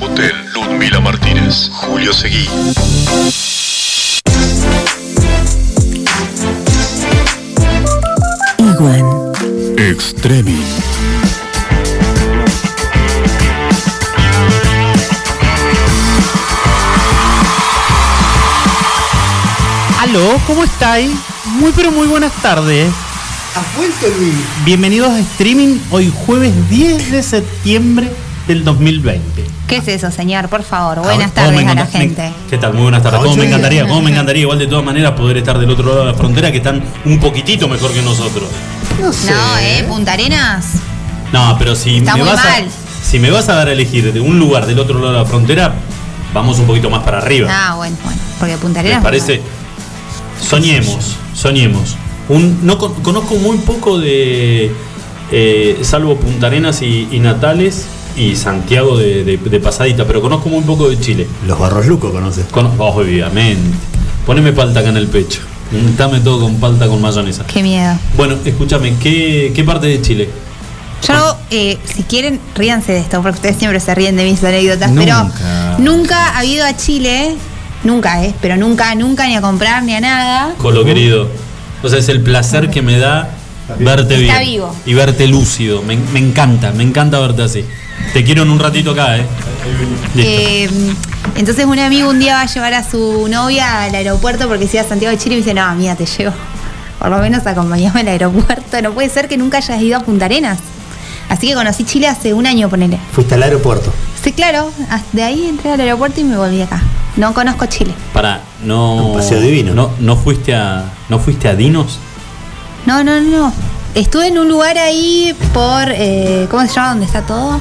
Hotel Ludmila Martínez, Julio Seguí. Iguan. Extremi. Aló, ¿cómo estáis? Muy pero muy buenas tardes. ¿Has vuelto, Luis? Bienvenidos a streaming hoy jueves 10 de septiembre del 2020. ¿Qué es eso, señor? Por favor, buenas ¿Cómo me tardes a la me- gente. ¿Qué tal? Muy buenas tardes. ¿Cómo me encantaría? ¿Cómo me encantaría? Igual de todas maneras poder estar del otro lado de la frontera que están un poquitito mejor que nosotros. No sé. No, ¿eh? Punta Arenas. No, pero si Está me muy vas mal. a si me vas a dar a elegir de un lugar del otro lado de la frontera, vamos un poquito más para arriba. Ah, bueno, bueno. Porque Punta ¿Les Arenas. parece? Soñemos, soñemos. Un, no con- conozco muy poco de, eh, salvo Punta Arenas y, y Natales y Santiago de, de- de pasadita, pero conozco muy poco de Chile. Los barros lucos conoces. Con, obviamente. Poneme palta acá en el pecho. Untame todo con palta con mayonesa. Qué miedo. Bueno, escúchame, ¿qué, qué parte de Chile? Yo, eh, si quieren, ríanse de esto, porque ustedes siempre se ríen de mis anécdotas, Nunca. pero nunca ha ido a Chile, nunca, ¿eh? Pero nunca, nunca, ni a comprar, ni a nada. Colo querido. O sea, es el placer que me da verte Está bien. vivo. Y verte lúcido. Me, me encanta, me encanta verte así. Te quiero en un ratito acá, ¿eh? Listo. Eh, entonces un amigo un día va a llevar a su novia al aeropuerto porque se iba a Santiago de Chile y me dice, no, mira, te llevo. Por lo menos acompañame al aeropuerto. No puede ser que nunca hayas ido a Punta Arenas. Así que conocí Chile hace un año, ponele. Fuiste al aeropuerto. Sí, claro. De ahí entré al aeropuerto y me volví acá. No conozco Chile. Para, no. Un paseo divino. No, no fuiste a. ¿No fuiste a Dinos? No, no, no. Estuve en un lugar ahí por... eh, ¿Cómo se llama? ¿Dónde está todo?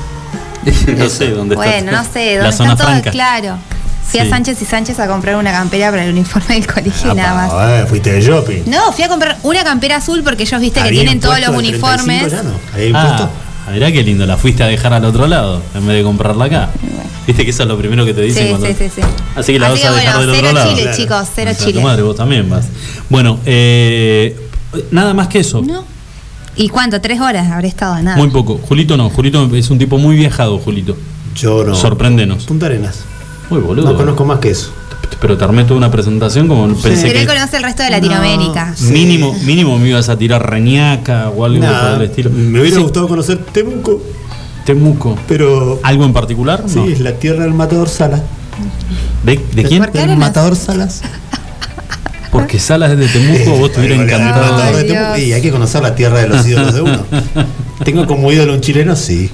no sé dónde está. bueno, no sé. La ¿Dónde zona está todo? franca. Claro. Fui Sí. a Sánchez y Sánchez a comprar una campera para el uniforme del colegio y nada más. Eh, fuiste de shopping. No, fui a comprar una campera azul porque ellos viste que ¿Había tienen todos los uniformes. 35 ya no? ¿Había Ah, mirá qué lindo, la fuiste a dejar al otro lado en vez de comprarla acá. Viste que eso es lo primero que te dicen Sí, cuando. sí, sí, sí. Así que la Así vas a dejar bueno, del cero otro lado. Chile, Claro. chicos, cero O sea, Chile. Tu madre, vos también vas. Bueno, eh, nada más que eso. ¿No? ¿Y cuánto? ¿Tres horas habré estado? Nada. Muy poco. Julito no. Julito es un tipo muy viajado, Julito. Yo no. Sorpréndenos. Punta Arenas. Muy boludo. No conozco más que eso. Pero te armé toda una presentación como pensé Pero él que conoce el resto de Latinoamérica. Sí. mínimo, mínimo me ibas a tirar reñaca o algo Nada, por el estilo. Me hubiera Sí, gustado conocer Temuco, Temuco. pero. ¿Algo en particular? Sí, No. es la tierra del matador Salas. ¿De, de quién? ¿Por qué ¿El matador Salas? Porque Salas es de Temuco, vos El encantado. de Ay. Y hay que conocer la tierra de los ídolos de uno. ¿Tengo como ídolo un chileno? Sí.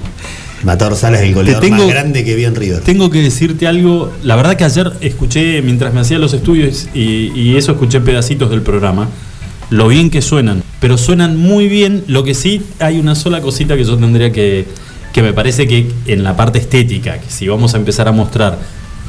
Matador Salas el goleador tengo- más grande que vi en River. Tengo que decirte algo. La verdad que ayer escuché, mientras me hacía los estudios, y, y eso escuché pedacitos del programa, lo bien que suenan. Pero suenan muy bien. Lo que sí, hay una sola cosita que yo tendría que. que me parece que en la parte estética, que si vamos a empezar a mostrar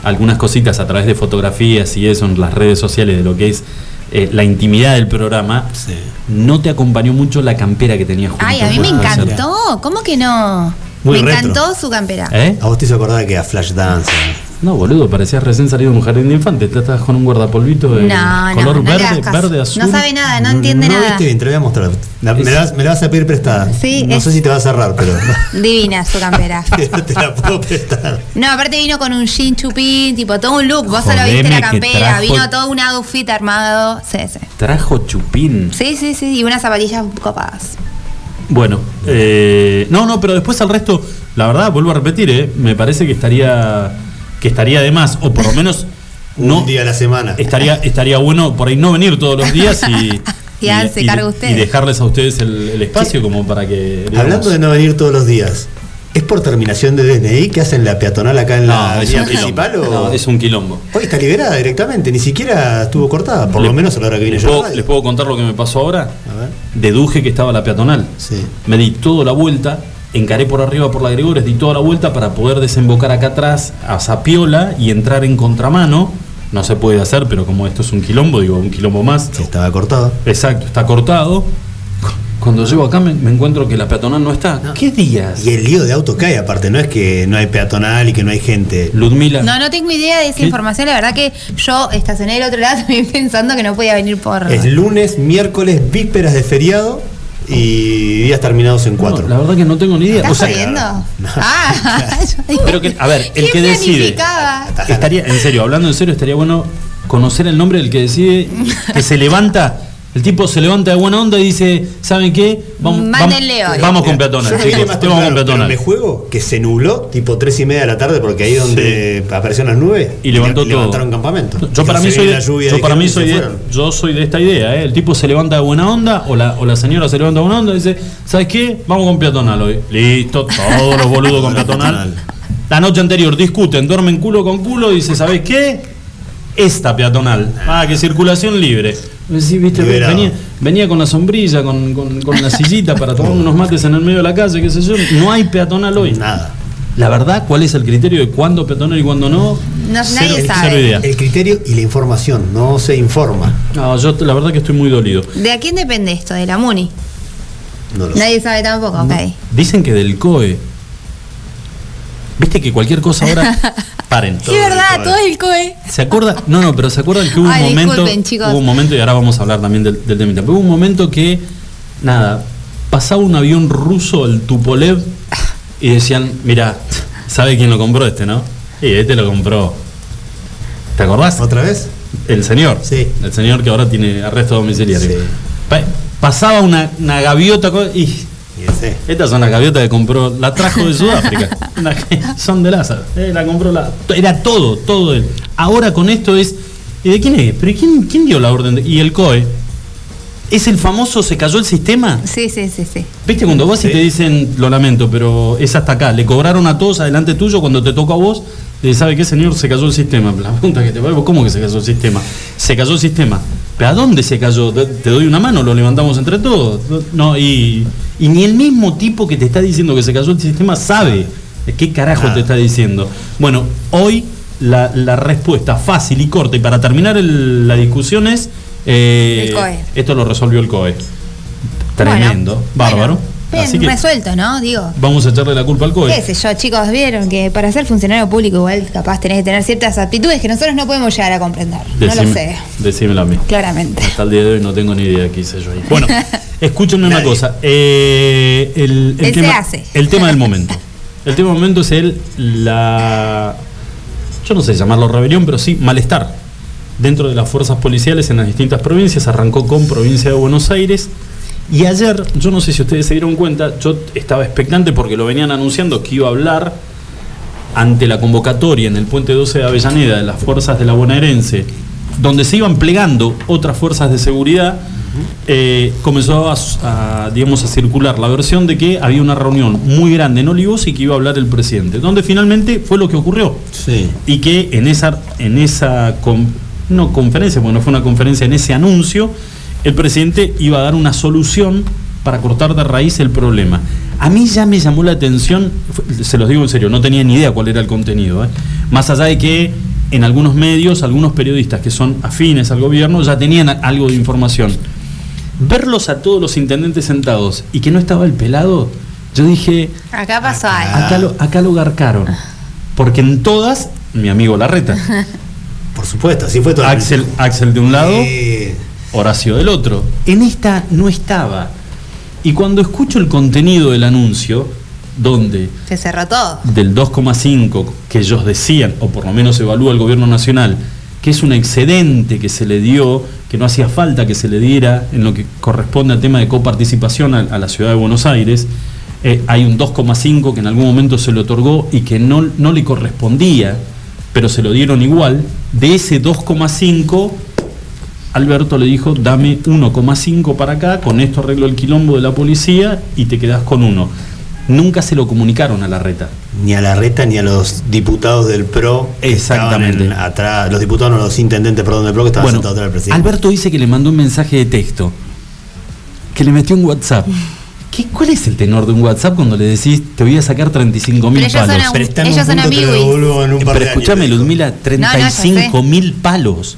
algunas cositas a través de fotografías y eso en las redes sociales de lo que es eh, la intimidad del programa, Sí. no te acompañó mucho la campera que tenía Julito. Ay, a mí me ser. encantó. ¿Cómo que no? Muy me retro. encantó su campera. ¿Eh? A vos te hizo acordar que a Flashdance. No, boludo, parecías recién salido de un jardín de infantes. Te estabas con un guardapolvito de No, no, color no verde, verde, azul. No sabe nada, no entiende no nada. viste bien, te lo voy a mostrar. La- me, la, vas- me la vas a pedir prestada. Sí, no es- sé si te va a cerrar, pero Divina su campera. te la puedo prestar. No, aparte vino con un jean chupín, tipo todo un look. Vos solo viste la campera, trajo- vino todo un outfit armado. Sí, sí. Trajo chupín. Sí, sí, sí. Y unas zapatillas copadas. Bueno, eh, no, no, pero después al resto, la verdad, vuelvo a repetir, eh, me parece que estaría que estaría de más, o por lo menos no un día a la semana. estaría estaría bueno por ahí no venir todos los días y Y dejarles a ustedes el, el espacio como para que digamos, Hablando de no venir todos los días, ¿es por terminación de DNI que hacen la peatonal acá en la no, avenida principal? O... No, es un quilombo. Hoy está liberada directamente, ni siquiera estuvo cortada, por Le- lo menos a la hora que vine les yo. puedo, les puedo contar lo que me pasó ahora. A ver. Deduje que estaba la peatonal. Sí. Me di toda la vuelta, encaré por arriba por la Gregores, di toda la vuelta para poder desembocar acá atrás a Zapiola y entrar en contramano. No se puede hacer, pero como esto es un quilombo, digo, un quilombo más. Sí, estaba cortada. Exacto, está cortado. Cuando llego acá me, me encuentro que la peatonal no está. ¿Qué días? Y el lío de auto que hay, aparte, no es que no hay peatonal y que no hay gente. Ludmila. No, no tengo idea de esa ¿Qué? información. La verdad que yo estacioné del otro lado también pensando que no podía venir por. Es lunes, miércoles, vísperas de feriado y días terminados en cuatro. No, la verdad que no tengo ni idea. ¿Estás O sea, jodiendo? no. Ah, yo digo, pero que, a ver, el ¿quién que decide. Estaría, en serio, hablando en serio, estaría bueno conocer el nombre del que decide, que se levanta. El tipo se levanta de buena onda y dice, ¿saben qué? Vamos, Mándenle vamos, hoy. vamos con Mira, peatonal, yo chicos. vamos con. Me juego que se nubló tipo 3 y media de la tarde porque ahí donde aparecieron las nubes Y levantó todo. levantaron campamento. Yo para mí soy de, yo para mí soy de, yo soy de esta idea, ¿eh? El tipo se levanta de buena onda o la, o la señora se levanta de buena onda y dice, ¿sabes qué? Vamos con peatonal hoy. Listo, todos los boludos con peatonal. La noche anterior discuten, duermen culo con culo y dice, ¿sabes qué? Esta peatonal. Ah, que circulación libre. Sí, viste, venía, venía con la sombrilla, con, con- con la sillita para tomar unos mates en el medio de la calle, qué sé yo. No hay peatonal hoy. Nada. La verdad, ¿cuál es el criterio de cuándo peatonal y cuándo no? No, Cero- nadie sabe. cero idea. El criterio y la información, no se informa. No, yo la verdad que estoy muy dolido. ¿De a quién depende esto? ¿De la MUNI? No lo sé. Nadie sabe tampoco, ok. Dicen que del COE. Viste que cualquier cosa ahora. Paren. Sí, verdad, todo es el COE. ¿Se acuerda? No, no, pero ¿se acuerdan que hubo Ay, un momento? Hubo un momento, y ahora vamos a hablar también del, del temita. Pero hubo un momento que, nada, pasaba un avión ruso, el Tupolev, y decían, mira, ¿sabe quién lo compró este, no? Sí, este lo compró. ¿Te acordás? ¿Otra vez? El señor. Sí. El señor que ahora tiene arresto domiciliario. Sí. Pasaba una, una gaviota y Y estas son las gaviotas que compró, la trajo de Sudáfrica. Son de Lázaro. Eh, la compró la. Era todo, todo él. Ahora con esto es. ¿Y de quién es? ¿Pero quién, quién dio la orden? de- y el COE. ¿Es el famoso se cayó el sistema? Sí, sí, sí, sí. ¿Viste cuando vos y Sí. te dicen, lo lamento, pero es hasta acá? Le cobraron a todos adelante tuyo cuando te tocó a vos. Le ¿sabe qué, señor? Se cayó el sistema. La pregunta que te va, ¿cómo que se cayó el sistema? Se cayó el sistema. ¿Pero a dónde se cayó? ¿Te te doy una mano? ¿Lo levantamos entre todos? No, y, y ni el mismo tipo que te está diciendo que se cayó el sistema sabe qué carajo Nada. te está diciendo. Bueno, hoy la, la respuesta fácil y corta, y para terminar el- la discusión es... eh, El COE. Esto lo resolvió el COE. Tremendo, Bueno, bárbaro. bueno, bien Así que resuelto, ¿no? Digo. vamos a echarle la culpa al COE. ¿Qué sé yo, chicos? Vieron que para ser funcionario público igual capaz tenés que tener ciertas aptitudes que nosotros no podemos llegar a comprender. no lo sé, Decímelo a mí. claramente. Hasta el día de hoy no tengo ni idea qué hice yo ahí. Bueno, escúchenme una Nadie. cosa. eh, el, el El tema, se hace. el tema del momento. El tema del momento es el, la, yo no sé llamarlo rebelión, pero sí malestar dentro de las fuerzas policiales en las distintas provincias. Arrancó con provincia de Buenos Aires. Y ayer, yo no sé si ustedes se dieron cuenta, yo estaba expectante porque lo venían anunciando que iba a hablar ante la convocatoria en el puente 12 de Avellaneda de las fuerzas de la bonaerense, donde se iban plegando otras fuerzas de seguridad, eh, comenzó a, a, digamos, a circular la versión de que había una reunión muy grande en Olivos y que iba a hablar el presidente, donde finalmente fue lo que ocurrió. Sí. Y que en esa, en esa con- no conferencia, bueno, fue una conferencia, en ese anuncio, el presidente iba a dar una solución para cortar de raíz el problema. A mí ya me llamó la atención, se los digo en serio, no tenía ni idea cuál era el contenido, ¿eh? más allá de que en algunos medios, algunos periodistas que son afines al gobierno ya tenían algo de información. Verlos a todos los intendentes sentados y que no estaba el pelado, yo dije, Acá pasó Acá. algo. acá lo, acá lo garcaron. Porque en todas, mi amigo Larreta, Por supuesto, así fue todo. el Axel. Axel de un lado. Horacio del otro. En esta no estaba. Y cuando escucho el contenido del anuncio, donde Se cerró todo. del 2,5 que ellos decían, o por lo menos evalúa el gobierno nacional, que es un excedente que se le dio, que no hacía falta que se le diera en lo que corresponde al tema de coparticipación a, la ciudad de Buenos Aires, eh, hay un 2,5 que en algún momento se le otorgó y que no, no le correspondía, pero se lo dieron igual. De ese 2,5, Alberto le dijo, dame 1,5 para acá, con esto arreglo el quilombo de la policía y te quedás con uno. Nunca se lo comunicaron a la reta. Ni a la reta ni a los diputados del PRO. Exactamente. en- atrás, los diputados, no los intendentes, perdón, del PRO que estaban Bueno, sentados atrás del presidente. Alberto dice que le mandó un mensaje de texto, que le metió un WhatsApp. ¿Qué, ¿Cuál es el tenor de un WhatsApp cuando le decís, te voy a sacar 35 mil son palos? Pero está en un ellos son par Pero de escúchame. Ludmila, 35 mil palos.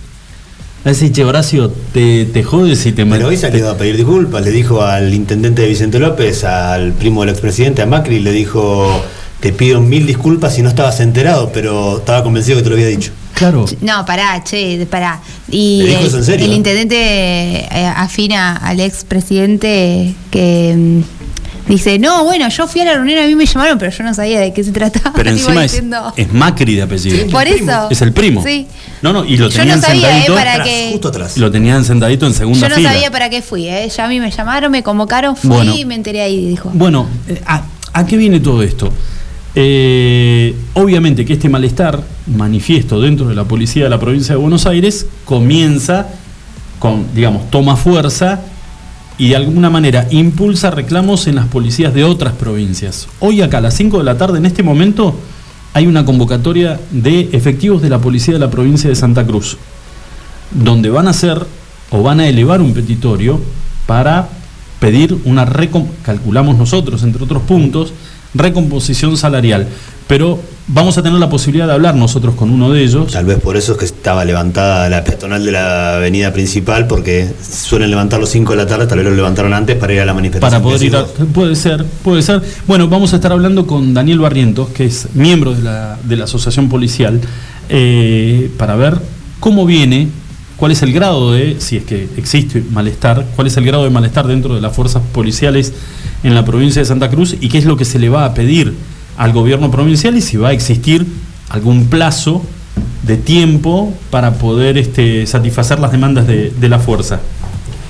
Así, che, Horacio, te, te jodes y te Pero hoy salió a pedir disculpas, le dijo al intendente de Vicente López, al primo del expresidente, a Macri, le dijo, te pido mil disculpas si no estabas enterado, pero estaba convencido que te lo había dicho. Claro. No, pará, che, pará. Y ¿Le dijo el, eso en serio? el intendente eh, afina al expresidente que mm, dice, no, bueno, yo fui a la reunión, a mí me llamaron, pero yo no sabía de qué se trataba. Pero encima es, es Macri de apellido. Por eso. Es el primo. Sí. No, no, y lo Yo tenían no sabía, eh, sentadito. para Atrás, que- justo atrás. Lo tenían sentadito en segunda Yo no fila. sabía para qué fui, ¿eh? Ya a mí me llamaron, me convocaron, fui Bueno. y me enteré ahí, dijo. Bueno, eh, ¿a, a qué viene todo esto? Eh, obviamente que este malestar manifiesto dentro de la policía de la provincia de Buenos Aires comienza con, digamos, toma fuerza y de alguna manera impulsa reclamos en las policías de otras provincias. Hoy acá a las 5 de la tarde, en este momento, hay una convocatoria de efectivos de la policía de la provincia de Santa Cruz, donde van a hacer o van a elevar un petitorio para pedir una recom calculamos nosotros, entre otros puntos, recomposición salarial. Pero vamos a tener la posibilidad de hablar nosotros con uno de ellos. Tal vez por eso es que estaba levantada la peatonal de la avenida principal, porque suelen levantar los 5 de la tarde, tal vez lo levantaron antes para ir a la manifestación. Para poder ir a, puede ser, puede ser. Bueno, vamos a estar hablando con Daniel Barrientos, que es miembro de la, de la asociación policial, eh, para ver cómo viene, cuál es el grado de, si es que existe malestar, cuál es el grado de malestar dentro de las fuerzas policiales en la provincia de Santa Cruz y qué es lo que se le va a pedir al gobierno provincial y si va a existir algún plazo de tiempo para poder este, satisfacer las demandas de, de la fuerza.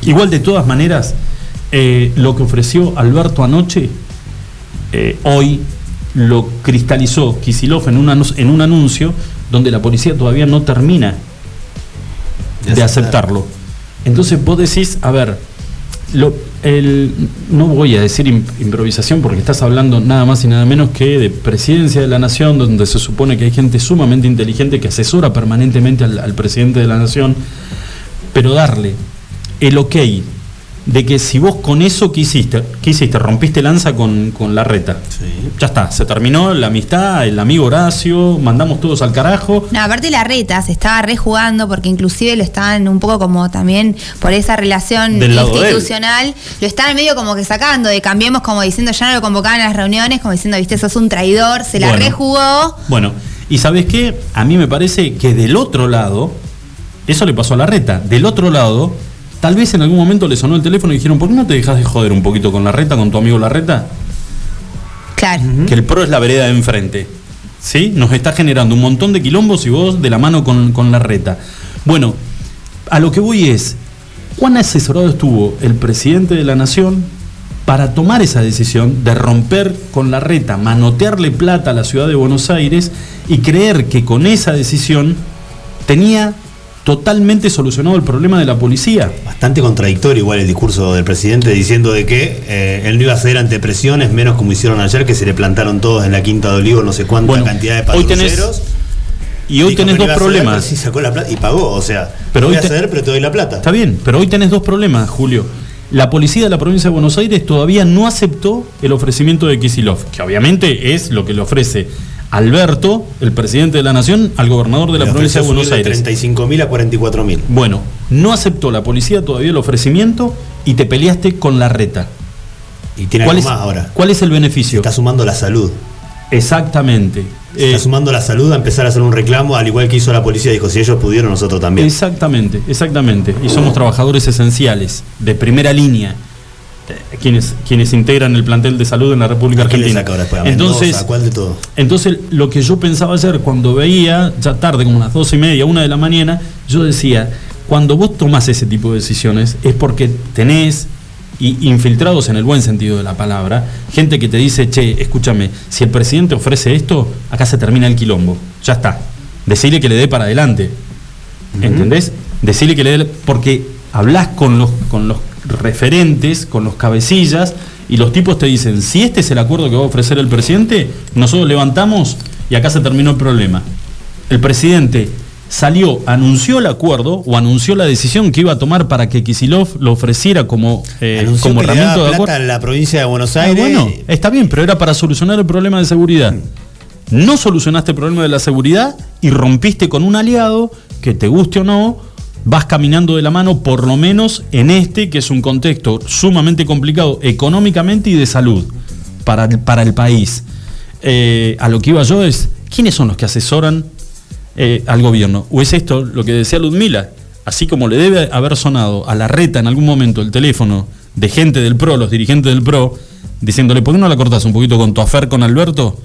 Igual de todas maneras, eh, lo que ofreció Alberto anoche, eh, hoy lo cristalizó Kisilov en en un anuncio donde la policía todavía no termina De de aceptar. aceptarlo. Entonces vos decís, a ver, lo- el- no voy a decir im- improvisación porque estás hablando nada más y nada menos que de presidencia de la nación, donde se supone que hay gente sumamente inteligente que asesora permanentemente al, al presidente de la nación, pero darle el ok de que si vos con eso que hiciste, ¿qué hiciste? Rompiste lanza con, con la reta. Sí. Ya está, se terminó la amistad, el amigo Horacio, mandamos todos al carajo. No, aparte la reta se estaba rejugando porque inclusive lo estaban un poco como también por esa relación institucional, lo estaban medio como que sacando, de cambiemos como diciendo ya no lo convocaban a las reuniones, como diciendo, viste, sos un traidor, se la Bueno. rejugó. Bueno, y sabes qué, a mí me parece que del otro lado, eso le pasó a la reta, del otro lado, tal vez en algún momento le sonó el teléfono y dijeron, ¿por qué no te dejas de joder un poquito con la reta, con tu amigo la reta? Claro. Que el PRO es la vereda de enfrente. ¿Sí? Nos está generando un montón de quilombos y vos de la mano con, con la reta. Bueno, a lo que voy es, ¿cuán asesorado estuvo el presidente de la nación para tomar esa decisión de romper con la reta, manotearle plata a la ciudad de Buenos Aires y creer que con esa decisión tenía totalmente solucionado el problema de la policía? Bastante contradictorio igual el discurso del presidente diciendo de que eh, él no iba a ceder ante presiones, menos como hicieron ayer, que se le plantaron todos en la Quinta de Olivo no sé cuánta Bueno, cantidad de patrulleros. Y hoy tenés dos ceder, problemas. sacó la plata y pagó, o sea, Pero pero hoy voy a ceder, pero te doy la plata. Está bien, pero hoy tenés dos problemas, Julio. La policía de la provincia de Buenos Aires todavía no aceptó el ofrecimiento de Kisilov, que obviamente es lo que le ofrece Alberto, el presidente de la nación, al gobernador de la provincia de Buenos de Aires. 35 mil a 44 mil. Bueno, no aceptó la policía todavía el ofrecimiento y te peleaste con la reta. Y tiene ¿Cuál algo es, más ahora. ¿Cuál es el beneficio? Está sumando la salud. Exactamente. Se Eh, está sumando la salud a empezar a hacer un reclamo, al igual que hizo la policía. Dijo, si ellos pudieron, nosotros también. Exactamente, exactamente. Y somos trabajadores esenciales, de primera línea, quienes, quienes integran el plantel de salud en la República ¿A quién le Argentina. Entonces, Mendoza? ¿A cuál de todo? entonces, lo que yo pensaba hacer cuando veía, ya tarde, como las dos y media, una de la mañana, yo decía, cuando vos tomás ese tipo de decisiones es porque tenés y infiltrados en el buen sentido de la palabra, gente que te dice, che, escúchame, si el presidente ofrece esto, acá se termina el quilombo, ya está. Decirle que le dé para adelante. ¿Entendés? Decirle que le dé, porque hablas con los, con los referentes, con los cabecillas, y los tipos te dicen, si este es el acuerdo que va a ofrecer el presidente, nosotros levantamos y acá se terminó el problema. El presidente salió, anunció el acuerdo o anunció la decisión que iba a tomar para que Kisilov lo ofreciera como, eh, Anunció como que le herramienta daba de plata acuerdo. a la provincia de Buenos Ah, Aires. bueno, está bien, pero era para solucionar el problema de seguridad. No solucionaste el problema de la seguridad y rompiste con un aliado que te guste o no, vas caminando de la mano, por lo menos en este, que es un contexto sumamente complicado económicamente y de salud para el, para el país. Eh, a lo que iba yo es, ¿quiénes son los que asesoran eh, al gobierno. ¿O es esto lo que decía Ludmila? Así como le debe haber sonado a la reta en algún momento el teléfono de gente del PRO, los dirigentes del PRO, diciéndole, ¿por qué no la cortas un poquito con tu afer con Alberto?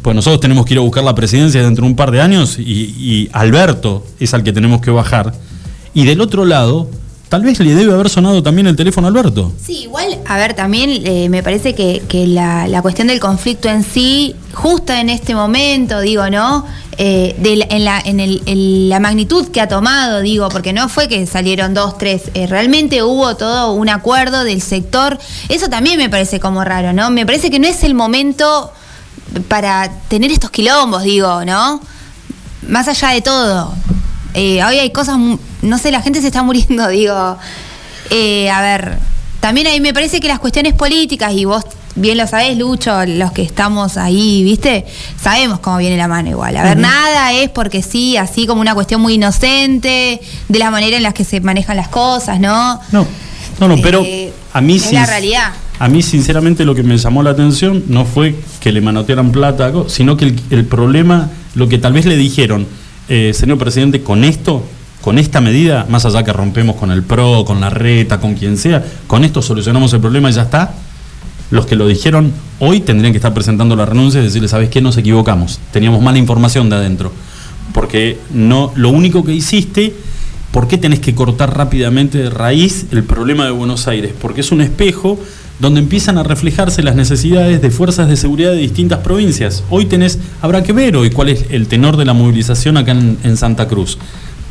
Pues nosotros tenemos que ir a buscar la presidencia dentro de un par de años y Alberto es al que tenemos que bajar. Y del otro lado, tal vez le debe haber sonado también el teléfono a Alberto. Sí, igual, a ver, también eh, me parece que, la, cuestión del conflicto en sí, justo en este momento, digo, ¿no? Eh, de la- en la magnitud que ha tomado, digo, porque no fue que salieron dos, tres, eh, realmente hubo todo un acuerdo del sector. Eso también me parece como raro, ¿no? Me parece que no es el momento para tener estos quilombos, digo, ¿no? Más allá de todo. Eh, hoy hay cosas, no sé, la gente se está muriendo, digo. Eh, a ver, también ahí me parece que las cuestiones políticas, y vos bien lo sabés, Lucho, los que estamos ahí, ¿viste? Sabemos cómo viene la mano igual. A ver, nada es porque sí, así como una cuestión muy inocente, de la manera en la que se manejan las cosas, ¿no? No, no, no, pero Eh, a mí sin- la realidad. A mí, sinceramente, lo que me llamó la atención no fue que le manotearan plata, sino que el, el problema, lo que tal vez le dijeron, eh, señor presidente, con esto, con esta medida, más allá que rompemos con el PRO, con la reta, con quien sea, con esto solucionamos el problema y ya está. Los que lo dijeron hoy tendrían que estar presentando la renuncia y decirle, ¿sabes qué? Nos equivocamos. Teníamos mala información de adentro. Porque no, lo único que hiciste, ¿por qué tenés que cortar rápidamente de raíz el problema de Buenos Aires? Porque es un espejo donde empiezan a reflejarse las necesidades de fuerzas de seguridad de distintas provincias. Hoy tenés, habrá que ver hoy cuál es el tenor de la movilización acá en, en Santa Cruz.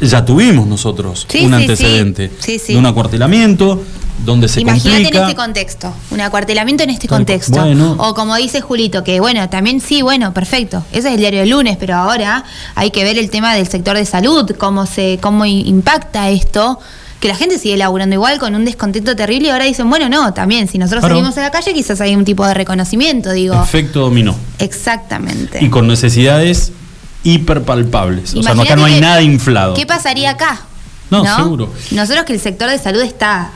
Ya tuvimos nosotros Sí, un sí, antecedente sí. De un acuartelamiento donde se Imagínate en este contexto, un acuartelamiento en este Tal contexto. Bueno. O como dice Julito, que bueno, también sí, bueno, perfecto. Ese es el diario del lunes, pero ahora hay que ver el tema del sector de salud, cómo se, cómo impacta esto. Que la gente sigue laburando igual con un descontento terrible y ahora dicen, bueno, no, también, si nosotros Claro. salimos a la calle quizás hay un tipo de reconocimiento, digo. Efecto dominó. Exactamente. Y con necesidades hiperpalpables. O sea, no, acá no hay nada inflado. ¿Qué pasaría acá? No, seguro. Nosotros que el sector de salud está,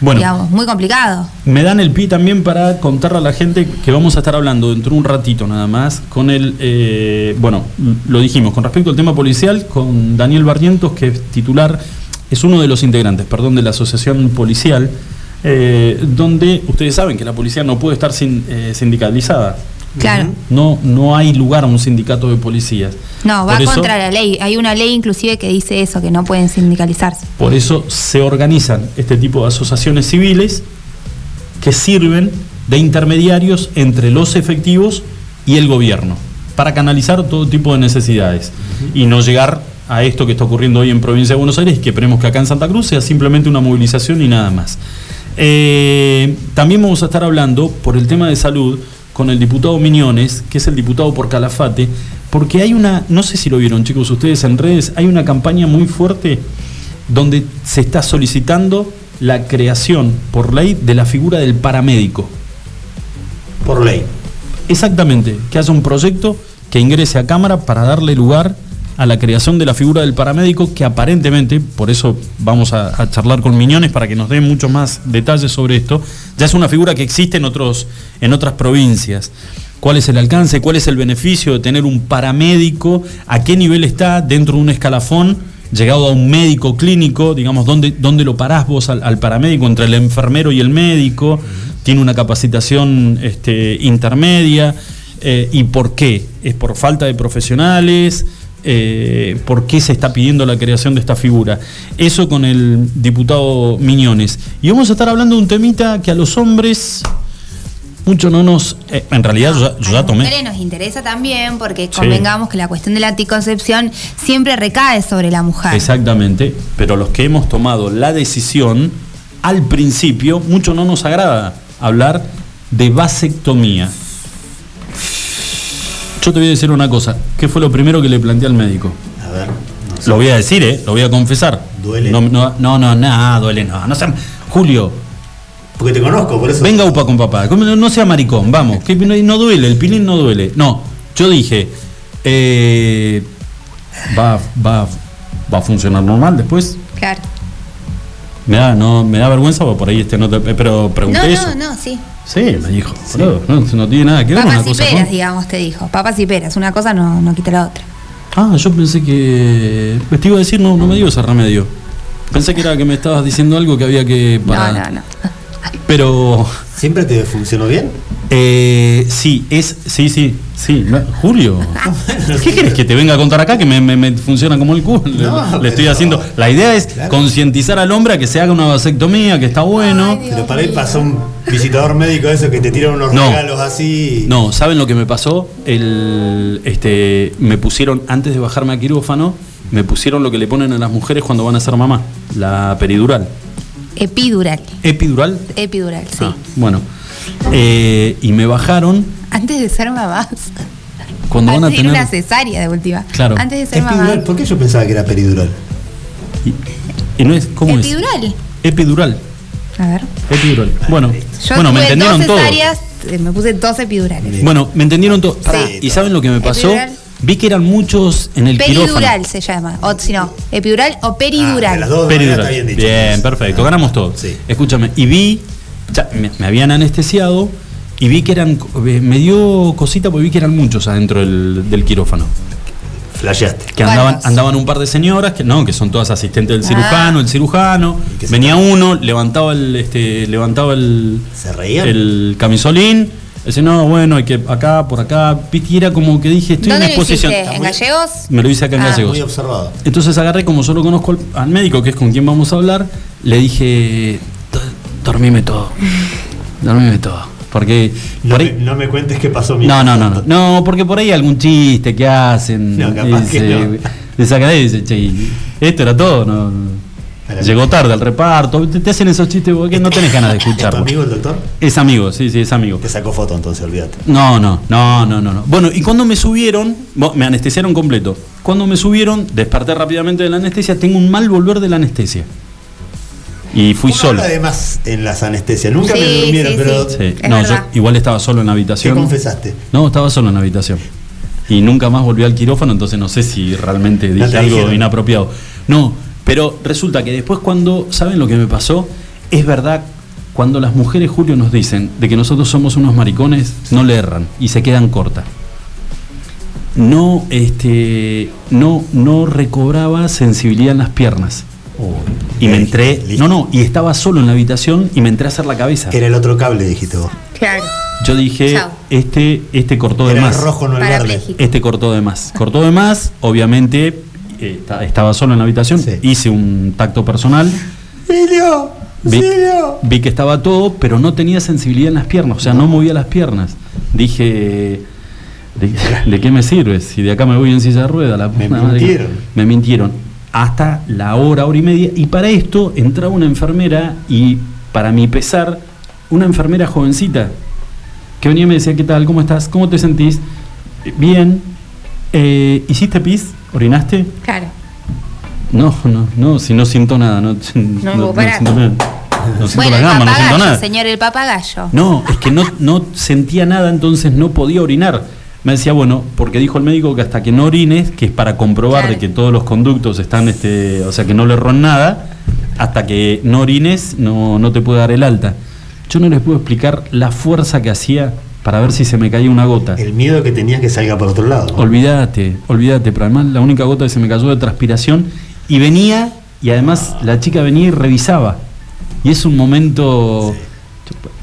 Bueno, digamos, muy complicado. me dan el pie también para contarle a la gente que vamos a estar hablando dentro de un ratito nada más con el, eh, bueno, lo dijimos, con respecto al tema policial, con Daniel Barrientos, que es titular, es uno de los integrantes, perdón, de la Asociación Policial, eh, donde ustedes saben que la policía no puede estar sin, eh, sindicalizada. Claro. No, no hay lugar a un sindicato de policías. No, va Por eso- contra la ley. Hay una ley inclusive que dice eso, que no pueden sindicalizarse. Por eso se organizan este tipo de asociaciones civiles que sirven de intermediarios entre los efectivos y el gobierno para canalizar todo tipo de necesidades y no llegar a esto que está ocurriendo hoy en provincia de Buenos Aires, que esperemos que acá en Santa Cruz sea simplemente una movilización y nada más. Eh, también vamos a estar hablando por el tema de salud con el diputado Miñones, que es el diputado por Calafate, porque hay una, no sé si lo vieron chicos ustedes en redes, hay una campaña muy fuerte donde se está solicitando la creación por ley de la figura del paramédico. Por ley. Exactamente, que haya un proyecto que ingrese a Cámara para darle lugar a la creación de la figura del paramédico que aparentemente, por eso vamos a, charlar con Miñones para que nos dé muchos más detalles sobre esto, ya es una figura que existe en, otros, en otras provincias. ¿Cuál es el alcance? ¿Cuál es el beneficio de tener un paramédico? ¿A qué nivel está dentro de un escalafón? Llegado a un médico clínico, digamos, ¿dónde, dónde lo parás vos al, al paramédico? Entre el enfermero y el médico. Tiene una capacitación este, intermedia. Eh, ¿Y por qué? ¿Es por falta de profesionales? Eh, ¿Por qué se está pidiendo la creación de esta figura? Eso con el diputado Miñones. Y vamos a estar hablando de un temita que a los hombres mucho no nos... eh, en realidad yo, ya- yo a ya las tomé... nos interesa también porque convengamos que la cuestión de la anticoncepción siempre recae sobre la mujer. Exactamente, pero los que hemos tomado la decisión, al principio, mucho no nos agrada hablar de vasectomía. Yo te voy a decir una cosa, ¿qué fue lo primero que le planteé al médico? A ver. no sé. Lo voy a decir, ¿eh? Lo voy a confesar. Duele. No, no, no, no, nada, duele, no. no sea- Julio, Porque te conozco, por eso. venga UPA con papá. ¿Cómo No, sea maricón, vamos. Que no, no duele, el pilín no duele. No, yo dije, eh, va, va, va a funcionar normal después. Claro. Me da, no, me da vergüenza porque por ahí este no te- pero pregunté No, eso. no, no, sí. Sí, me dijo. boludo, no, no tiene nada que ver una Papas y cosa peras, con- digamos, te dijo. Papas y peras. Una cosa no, no quita la otra. Ah, yo pensé que. Te iba a decir, no, no me dio ese remedio. Pensé que era que me estabas diciendo algo que había que. Para... No, no, no. Pero. ¿Siempre te funcionó bien? Eh, sí, es. Sí, sí, sí. no, Julio. ¿Qué quieres que te venga a contar acá que me, me- me funciona como el culo? Le- No, le estoy haciendo. La idea es Claro. concientizar al hombre a que se haga una vasectomía, que está bueno. Ay, Pero para ahí pasó un visitador médico de esos que te tiran unos No. regalos así. No, ¿saben lo que me pasó? El, este, me pusieron, antes de bajarme a quirófano, me pusieron lo que le ponen a las mujeres cuando van a ser mamá, la peridural. Epidural. ¿Epidural? Epidural, sí. Ah, bueno. Eh, y me bajaron Antes de ser mamás. cuando van a Antes de ir tener. una cesárea de última. Claro. Antes de ser Epidural, mamá. ¿por qué yo pensaba que era peridural? Y, y no es. ¿Cómo Epidural. es? Epidural. A ver. Epidural. Bueno, Yo bueno me entendieron dos todo. cesáreas, eh, me puse dos epidurales. Bueno, me entendieron todo. Pará, Sí, ¿Y saben lo que me pasó? Epidural. Vi que eran muchos en el quirófano. Peridural se llama. O si no, epidural o Ah, peridural. de las dos Peridural. está bien Bien, dicho. perfecto, Ah, ganamos todo. Sí. Escúchame, y vi, ya, me, me habían anestesiado y vi que eran, eh, me dio cosita porque vi que eran muchos adentro del, del quirófano. Flasheaste. Que andaban, andaban un par de señoras, que no, que son todas asistentes del Ah. cirujano, el cirujano. Venía uno, levantaba el, este, levantaba el, ¿Se reían? el camisolín. Dice, no, bueno, hay que acá, por acá. Viste, y era como que dije, estoy en ¿Dónde una lo exposición. hiciste? ¿En gallegos? Me lo hice acá en Ah, Gallegos. Muy observado. Entonces agarré, como solo conozco al, al médico, que es con quien vamos a hablar, le dije, "Do- dormime todo. Dormime todo. Porque No, por me, ahí- no me cuentes qué pasó mi no, no, no, no, no, porque por ahí hay algún chiste que hacen. No, capaz que dice, no. Le saca y dice, che, esto era todo, no, Llegó tarde al reparto, te, te hacen esos chistes porque no tenés ganas de ¿Es tu escucharlo. amigo el doctor? Es amigo, sí, sí, es amigo. Te sacó foto entonces, olvídate. No, no, no, no, no, no. Bueno, y cuando me subieron, me anestesiaron completo. Cuando me subieron, desperté rápidamente de la anestesia, tengo un mal volver de la anestesia. Y fui Uno solo. Además, en las anestesias. Nunca me durmieron, sí, pero. sí. Sí. Es No, yo igual estaba solo en la ¿Qué habitación. confesaste? No, estaba solo en la habitación. Y nunca más volví al quirófano, entonces no sé si realmente dije algo dijeron. inapropiado. No, pero resulta que después cuando, ¿saben lo que me pasó? Es verdad, cuando las mujeres, Julio, nos dicen de que nosotros somos unos maricones, no le erran y se quedan cortas. No, este, no, no recobraba sensibilidad en las piernas. Y me Eh, entré, listo. no, no, y estaba solo en la habitación y me entré a hacer la cabeza. Era el otro cable, dijiste vos. Claro. Yo dije, Chao. este, este cortó de más. el rojo, no el verde. Este cortó de más. Cortó de más, obviamente eh, ta- estaba solo en la habitación, Sí. hice un tacto personal, ¡Silio! vi, ¡Silio! vi que estaba todo, pero no tenía sensibilidad en las piernas, o sea, no, movía las piernas. Dije, ¿de, de qué me sirve? Si de acá me voy en silla de rueda, la Me puta madre mintieron. Me mintieron. Hasta la hora, hora y media, y para esto entraba una enfermera y para mi pesar, una enfermera jovencita que venía y me decía, ¿qué tal? ¿Cómo estás? ¿Cómo te sentís? Bien. Eh, ¿Hiciste pis? ¿Orinaste? Claro. No, no, no, si no siento nada. No, no, puedo parar. siento nada. No siento Bueno, la el gama, no siento nada. señor, el papagayo. No, es que no, no sentía nada, entonces no podía orinar. Me decía, bueno, porque dijo el médico que hasta que no orines, que es para comprobar Claro. de que todos los conductos están, este, o sea, que no le erró nada, hasta que no orines no, no te puede dar el alta. Yo no les puedo explicar la fuerza que hacía para ver si se me caía una gota. El miedo que tenías que salga por otro lado. Olvídate, olvídate, pero además la única gota que se me cayó de transpiración y venía, y además la chica venía y revisaba. Y es un momento,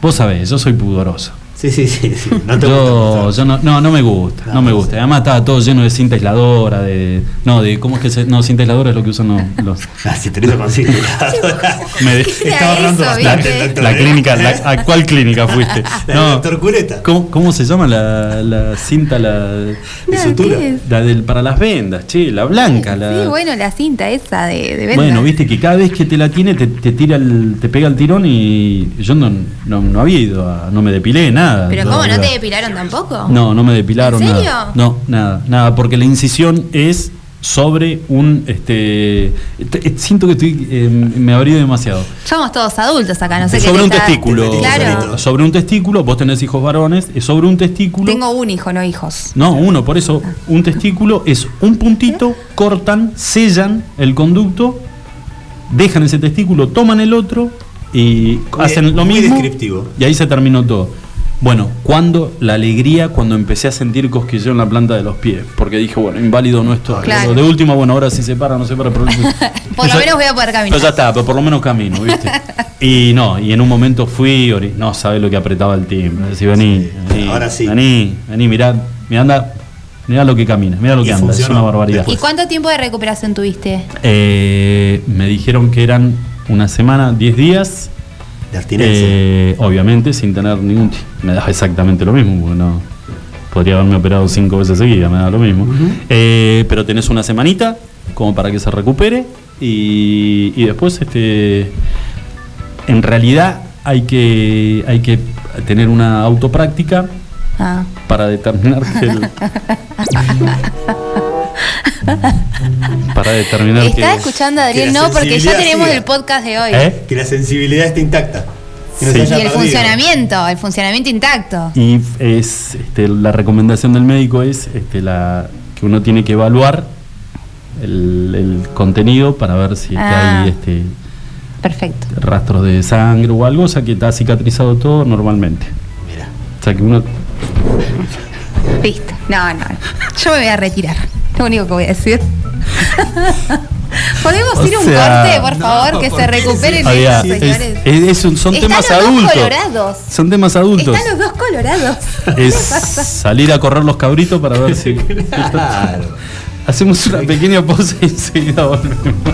vos sabés, yo soy pudoroso. Sí, sí, sí. sí. No te yo, gusta. yo no, no, no me gusta, No, no me gusta. Además estaba todo lleno de cinta aisladora, de. No, de. ¿Cómo es que se.? No, cinta aisladora es lo que usan los. los- Ah, si te lo consiste. me Estaba hablando bastante la clínica, la- ¿a cuál clínica fuiste? La doctor Cureta. ¿Cómo, cómo se llama la, la cinta, la, De No, sutura. la del para las vendas, che, la blanca? La, Sí, bueno, la cinta esa de. Bueno, viste que cada vez que te la tiene te, te tira el, te pega el tirón y yo no, no, no había ido a, no me depilé nada. Pero no, ¿cómo? ¿No te depilaron tampoco? No, no me depilaron ¿En nada. serio? No, nada, nada, porque la incisión es sobre un este te- siento que estoy eh, me abrí demasiado. Somos todos adultos acá, no sé qué sobre un está- testículo. Claro. Sobre un testículo, vos tenés hijos varones, es sobre un testículo. Tengo un hijo, no hijos. No, uno, por eso un testículo es un puntito, cortan, sellan el conducto, dejan ese testículo, toman el otro y Muy- hacen lo muy mismo. descriptivo. Y ahí se terminó todo. Bueno, cuando la alegría cuando empecé a sentir cosquilleo en la planta de los pies, porque dije, bueno, inválido no esto. Claro. De última, bueno, ahora sí se para, no se para, pero Por lo menos voy a poder caminar. Pero ya está, pero por lo menos camino, ¿viste? y no, y en un momento fui, ori- no sabes lo que apretaba el timbre. Decía, vení, vení, ahora sí. vení, vení, mirá, mirá, anda, mirá lo que camina, mirá lo Y que anda, es una barbaridad. ¿Y cuánto tiempo de recuperación tuviste? Eh, me dijeron que eran una semana, 10 días. De abstinencia. Eh, obviamente sin tener ningún... Me da exactamente lo mismo, porque no... Podría haberme operado cinco veces seguidas, me da lo mismo. Eh, pero tenés una semanita como para que se recupere y, y después, este, en realidad hay que, hay que tener una autopráctica Ah. para determinar que el- para determinar que Está escuchando a Adriel, no, porque ya tenemos siga. el podcast de hoy. ¿Eh? Que la sensibilidad esté intacta. Sí. Y el perdido. funcionamiento, el funcionamiento intacto. Y es este, la recomendación del médico es este, la, que uno tiene que evaluar el, el contenido para ver si Ah. hay este, Perfecto. rastros de sangre o algo, o sea que está cicatrizado todo normalmente. Mira. O sea que uno Listo. No, no. Yo me voy a retirar. Lo único que voy a decir. ¿Podemos O ir a un sea, corte, por no, favor, que ¿por se recuperen estos señores? es- es un- son Están temas los dos adultos. colorados. Son temas adultos. Están los dos colorados. Es salir a correr los cabritos para ver si. Claro. Hacemos una pequeña pausa y enseguida volvemos.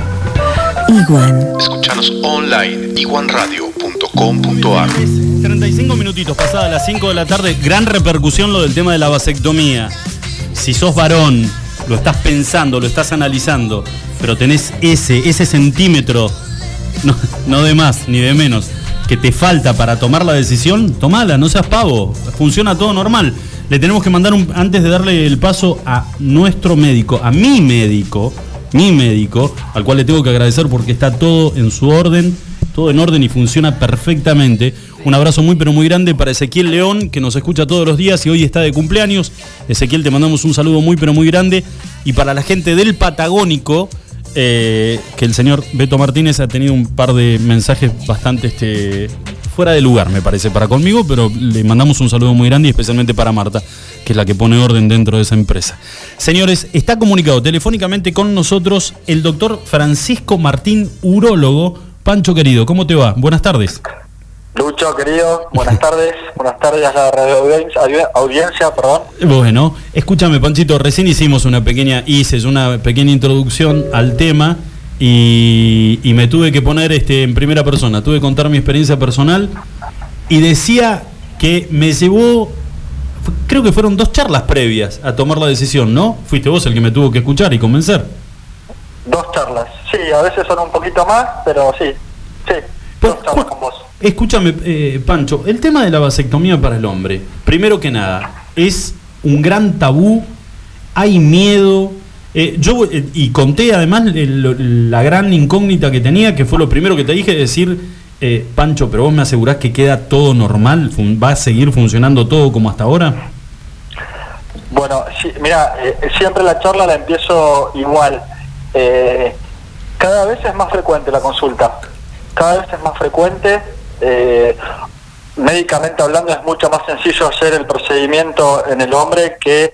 Iguan. Escuchanos online iguanradio.com.ar 35 minutitos pasadas las 5 de la tarde, gran repercusión lo del tema de la vasectomía. Si sos varón, lo estás pensando, lo estás analizando, pero tenés ese, ese centímetro, no, no de más ni de menos, que te falta para tomar la decisión, tomala, no seas pavo, funciona todo normal. Le tenemos que mandar un, antes de darle el paso a nuestro médico, a mi médico, mi médico, al cual le tengo que agradecer porque está todo en su orden, todo en orden y funciona perfectamente. Un abrazo muy pero muy grande para Ezequiel León, que nos escucha todos los días y hoy está de cumpleaños. Ezequiel, te mandamos un saludo muy pero muy grande. Y para la gente del Patagónico, eh, que el señor Beto Martínez ha tenido un par de mensajes bastante este, fuera de lugar, me parece, para conmigo, pero le mandamos un saludo muy grande y especialmente para Marta, que es la que pone orden dentro de esa empresa. Señores, está comunicado telefónicamente con nosotros el doctor Francisco Martín, urólogo. Pancho querido, ¿cómo te va? Buenas tardes. Lucho, querido, buenas tardes. buenas tardes a la radio audiencia, audi- audiencia perdón. Bueno, escúchame, Panchito, recién hicimos una pequeña, hice una pequeña introducción al tema y, y me tuve que poner este, en primera persona, tuve que contar mi experiencia personal y decía que me llevó, creo que fueron dos charlas previas a tomar la decisión, ¿no? Fuiste vos el que me tuvo que escuchar y convencer. Dos charlas. Sí, a veces son un poquito más, pero sí. Sí, Pues, con vos. Escúchame, eh, Pancho, el tema de la vasectomía para el hombre, primero que nada, es un gran tabú, hay miedo. eh, yo eh, y conté además el- la gran incógnita que tenía, que fue lo primero que te dije, decir, eh, Pancho, pero vos me asegurás que queda todo normal, fun- va a seguir funcionando todo como hasta ahora. Bueno, sí, mira, eh, siempre la charla la empiezo igual. Eh, cada vez es más frecuente la consulta. Cada vez es más frecuente. eh, médicamente hablando es mucho más sencillo hacer el procedimiento en el hombre que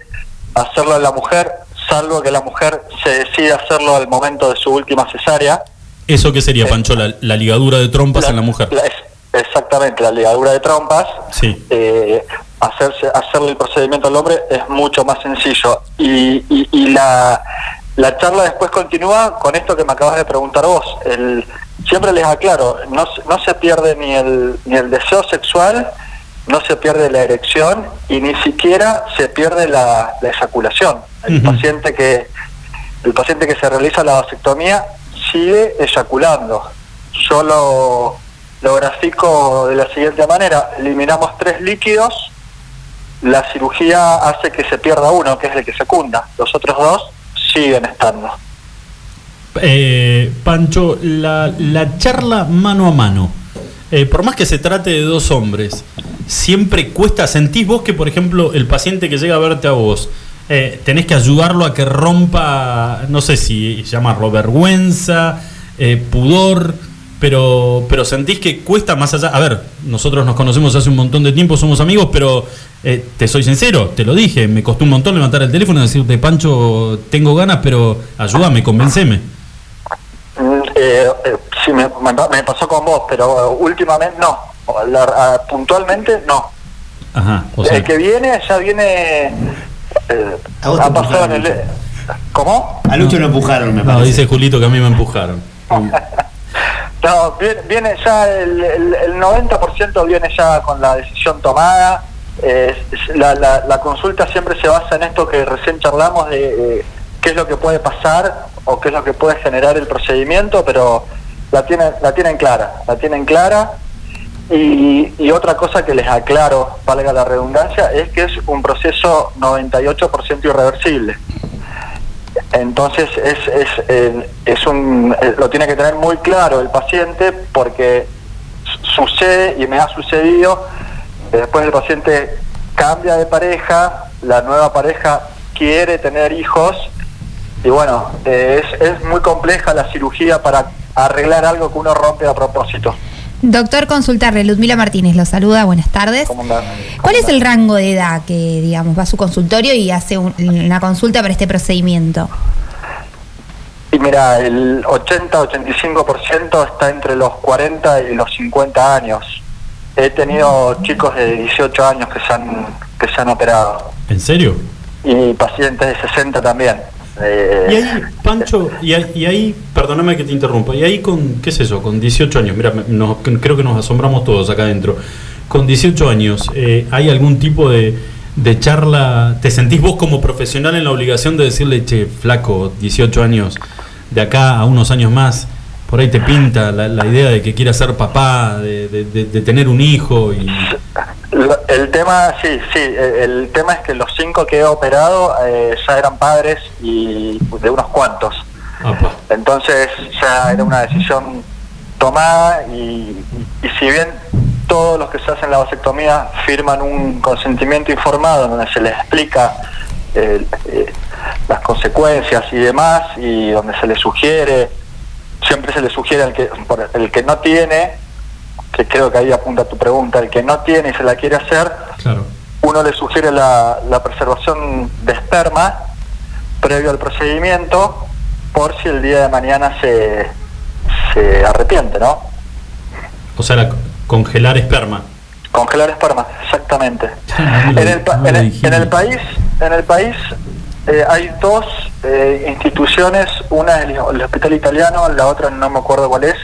hacerlo en la mujer, salvo que la mujer se decida hacerlo al momento de su última cesárea. ¿Eso qué sería, Pancho? La, la ligadura de trompas en la mujer. la- es- exactamente, la ligadura de trompas. Sí. eh, hacerse, hacerle el procedimiento al hombre es mucho más sencillo. Y, y- y la, la charla después continúa con esto que me acabas de preguntar vos. El, siempre les aclaro, no, se- no se pierde ni el, ni el deseo sexual, no se pierde la erección y ni siquiera se pierde la, la eyaculación. El paciente que el paciente que se realiza la vasectomía sigue eyaculando. Yo lo, lo grafico de la siguiente manera. Eliminamos tres líquidos, la cirugía hace que se pierda uno, que es el que secunda. Los otros dos siguen estando. Eh, Pancho, la, la charla mano a mano, eh, por más que se trate de dos hombres, siempre cuesta, sentís vos que, por ejemplo, el paciente que llega a verte a vos, eh, tenés que ayudarlo a que rompa, no sé si llamarlo vergüenza, eh, pudor, pero, pero sentís que cuesta más allá. A ver, nosotros nos conocemos hace un montón de tiempo, somos amigos, pero eh, te soy sincero, te lo dije, me costó un montón levantar el teléfono y decirte, Pancho, tengo ganas, pero ayúdame, convenceme. Mm, eh, eh, sí, me, me- me pasó con vos, pero últimamente no. La- ah, puntualmente no. Ajá, o sea, el que viene ya viene. eh, A vos te ha pasado en el. ¿Cómo? A Lucho lo empujaron, me no, parece. dice Julito que a mí me empujaron. No, viene, ya el, el, el 90% viene ya con la decisión tomada. Eh, la, consulta siempre se basa en esto que recién charlamos de qué es lo que puede pasar o qué es lo que puede generar el procedimiento, pero la tienen, la tienen clara, la tienen clara. Y, y otra cosa que les aclaro, valga la redundancia, es que es un proceso 98% irreversible. Entonces es, es, eh, es un, eh, lo tiene que tener muy claro el paciente porque su- sucede y me ha sucedido, que después el paciente cambia de pareja, la nueva pareja quiere tener hijos y bueno, eh, es, es muy compleja la cirugía para arreglar algo que uno rompe a propósito. Doctor, consultarle. Ludmila Martínez lo saluda. Buenas tardes. ¿Cómo anda? ¿Cuál es el rango de edad que, digamos, va a su consultorio y hace un- una consulta para este procedimiento? Y mira, el 80-85% está entre los 40 y los 50 años. He tenido chicos de 18 años que se han, que se han operado. ¿En serio? Y pacientes de 60 también. Eh, Y ahí, Pancho, y ahí, y ahí, perdóname que te interrumpa, y ahí con, ¿qué es eso? Con 18 años, mira, nos- creo que nos asombramos todos acá adentro. Con 18 años, eh, ¿hay algún tipo de, de charla? ¿Te sentís vos como profesional en la obligación de decirle, che, flaco, 18 años, de acá a unos años más, por ahí te pinta la, la idea de que quieras ser papá, de, de- de- de tener un hijo y... El tema, sí, sí, el tema es que los cinco que he operado eh, ya eran padres y de unos cuantos. Entonces ya era una decisión tomada y, y si bien todos los que se hacen la vasectomía firman un consentimiento informado donde se les explica eh, eh, las consecuencias y demás y donde se les sugiere, siempre se les sugiere al que, por el que no tiene, que creo que ahí apunta tu pregunta, el que no tiene y se la quiere hacer, claro. uno le sugiere la, la preservación de esperma previo al procedimiento por si el día de mañana se, se arrepiente, ¿no? O sea, la- congelar esperma. Congelar esperma, exactamente. En el, en el- en el país, en el país eh, hay dos eh, instituciones, una es el, hospital italiano, la otra no me acuerdo cuál es,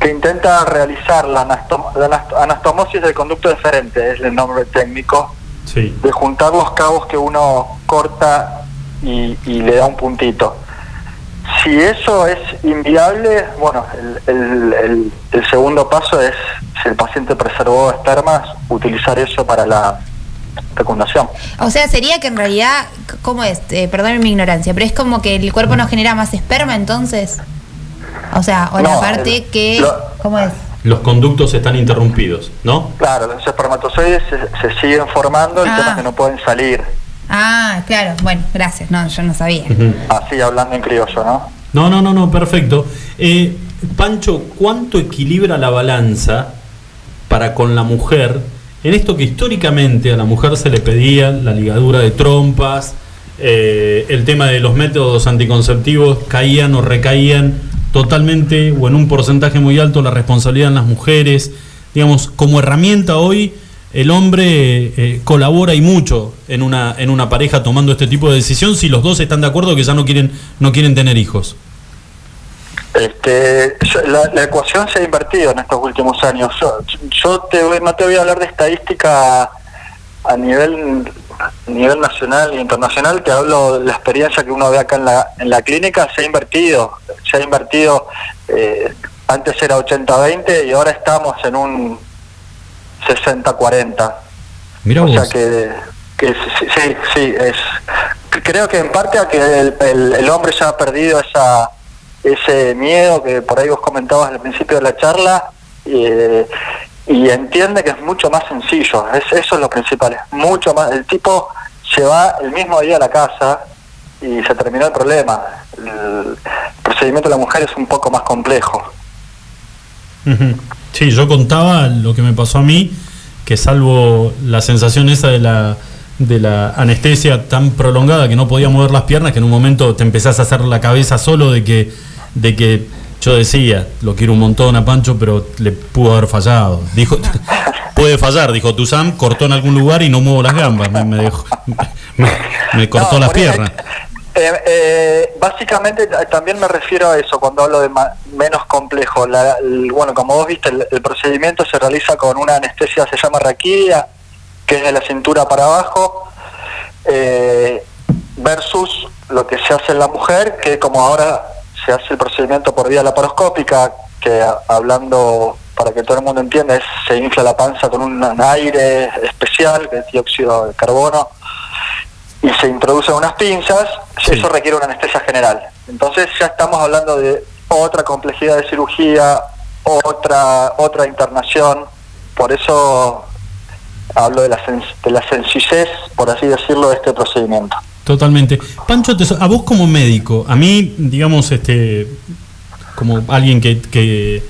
que intenta realizar la, anastom- la anastomosis del conducto deferente, es el nombre técnico, Sí. de juntar los cabos que uno corta y, y le da un puntito. Si eso es inviable, bueno, el, el- el- el segundo paso es, si el paciente preservó espermas, utilizar eso para la fecundación. O sea, sería que en realidad, ¿cómo es? Eh, perdón mi ignorancia, pero es como que el cuerpo no genera más esperma entonces. O sea, o la parte el- que... lo- ¿Cómo es? Los conductos están interrumpidos, ¿no? Claro, los espermatozoides se, se siguen formando, el Ah. tema es que no pueden salir, Ah, claro, bueno, gracias, no, yo no sabía. Así hablando en criollo, ¿no? No, no, no, no, perfecto. Eh, Pancho, ¿cuánto equilibra la balanza para con la mujer en esto que históricamente a la mujer se le pedía la ligadura de trompas, eh, el tema de los métodos anticonceptivos caían o recaían totalmente o en un porcentaje muy alto la responsabilidad en las mujeres? Digamos, como herramienta hoy el hombre eh, colabora y mucho en una, en una pareja tomando este tipo de decisión si los dos están de acuerdo que ya no quieren, no quieren tener hijos. Este, yo- la, la ecuación se ha invertido en estos últimos años. Yo, yo te voy- no te voy a hablar de estadística a nivel nivel nacional e internacional, te hablo de la experiencia que uno ve acá en la, en la clínica, se ha invertido, se ha invertido, eh, antes era 80-20 y ahora estamos en un 60-40. Mira O sea que, que sí, sí, sí, es, creo que en parte a que el, el- el hombre ya ha perdido esa ese miedo que por ahí vos comentabas al principio de la charla eh, y entiende que es mucho más sencillo, es, eso es lo principal, es mucho más, el tipo se va el mismo día a la casa y se terminó el problema, el procedimiento de la mujer es un poco más complejo. Sí, yo contaba lo que me pasó a mí, que salvo la sensación esa de la, de la anestesia tan prolongada que no podía mover las piernas, que en un momento te empezás a hacer la cabeza solo de que, de que yo decía, lo quiero un montón a Pancho, pero le pudo haber fallado. Dijo, puede fallar, dijo Tuzam, cortó en algún lugar y no muevo las gambas, me, me dejó- me- me cortó No, las piernas. eh, eh, básicamente eh, también me refiero a eso cuando hablo de ma- menos complejo. La- el- bueno, como vos viste, el, el procedimiento se realiza con una anestesia, se llama raquidia, que es de la cintura para abajo, eh, versus lo que se hace en la mujer, que como ahora se hace el procedimiento por vía laparoscópica, que hablando para que todo el mundo entienda, es, se infla la panza con un aire especial, que es dióxido de carbono, y se introducen unas pinzas, Sí. eso requiere una anestesia general. Entonces ya estamos hablando de otra complejidad de cirugía, otra otra internación, por eso hablo de la, sen- de la sencillez, por así decirlo, de este procedimiento. Totalmente. Pancho, a vos como médico, a mí, digamos, este, como alguien que, que,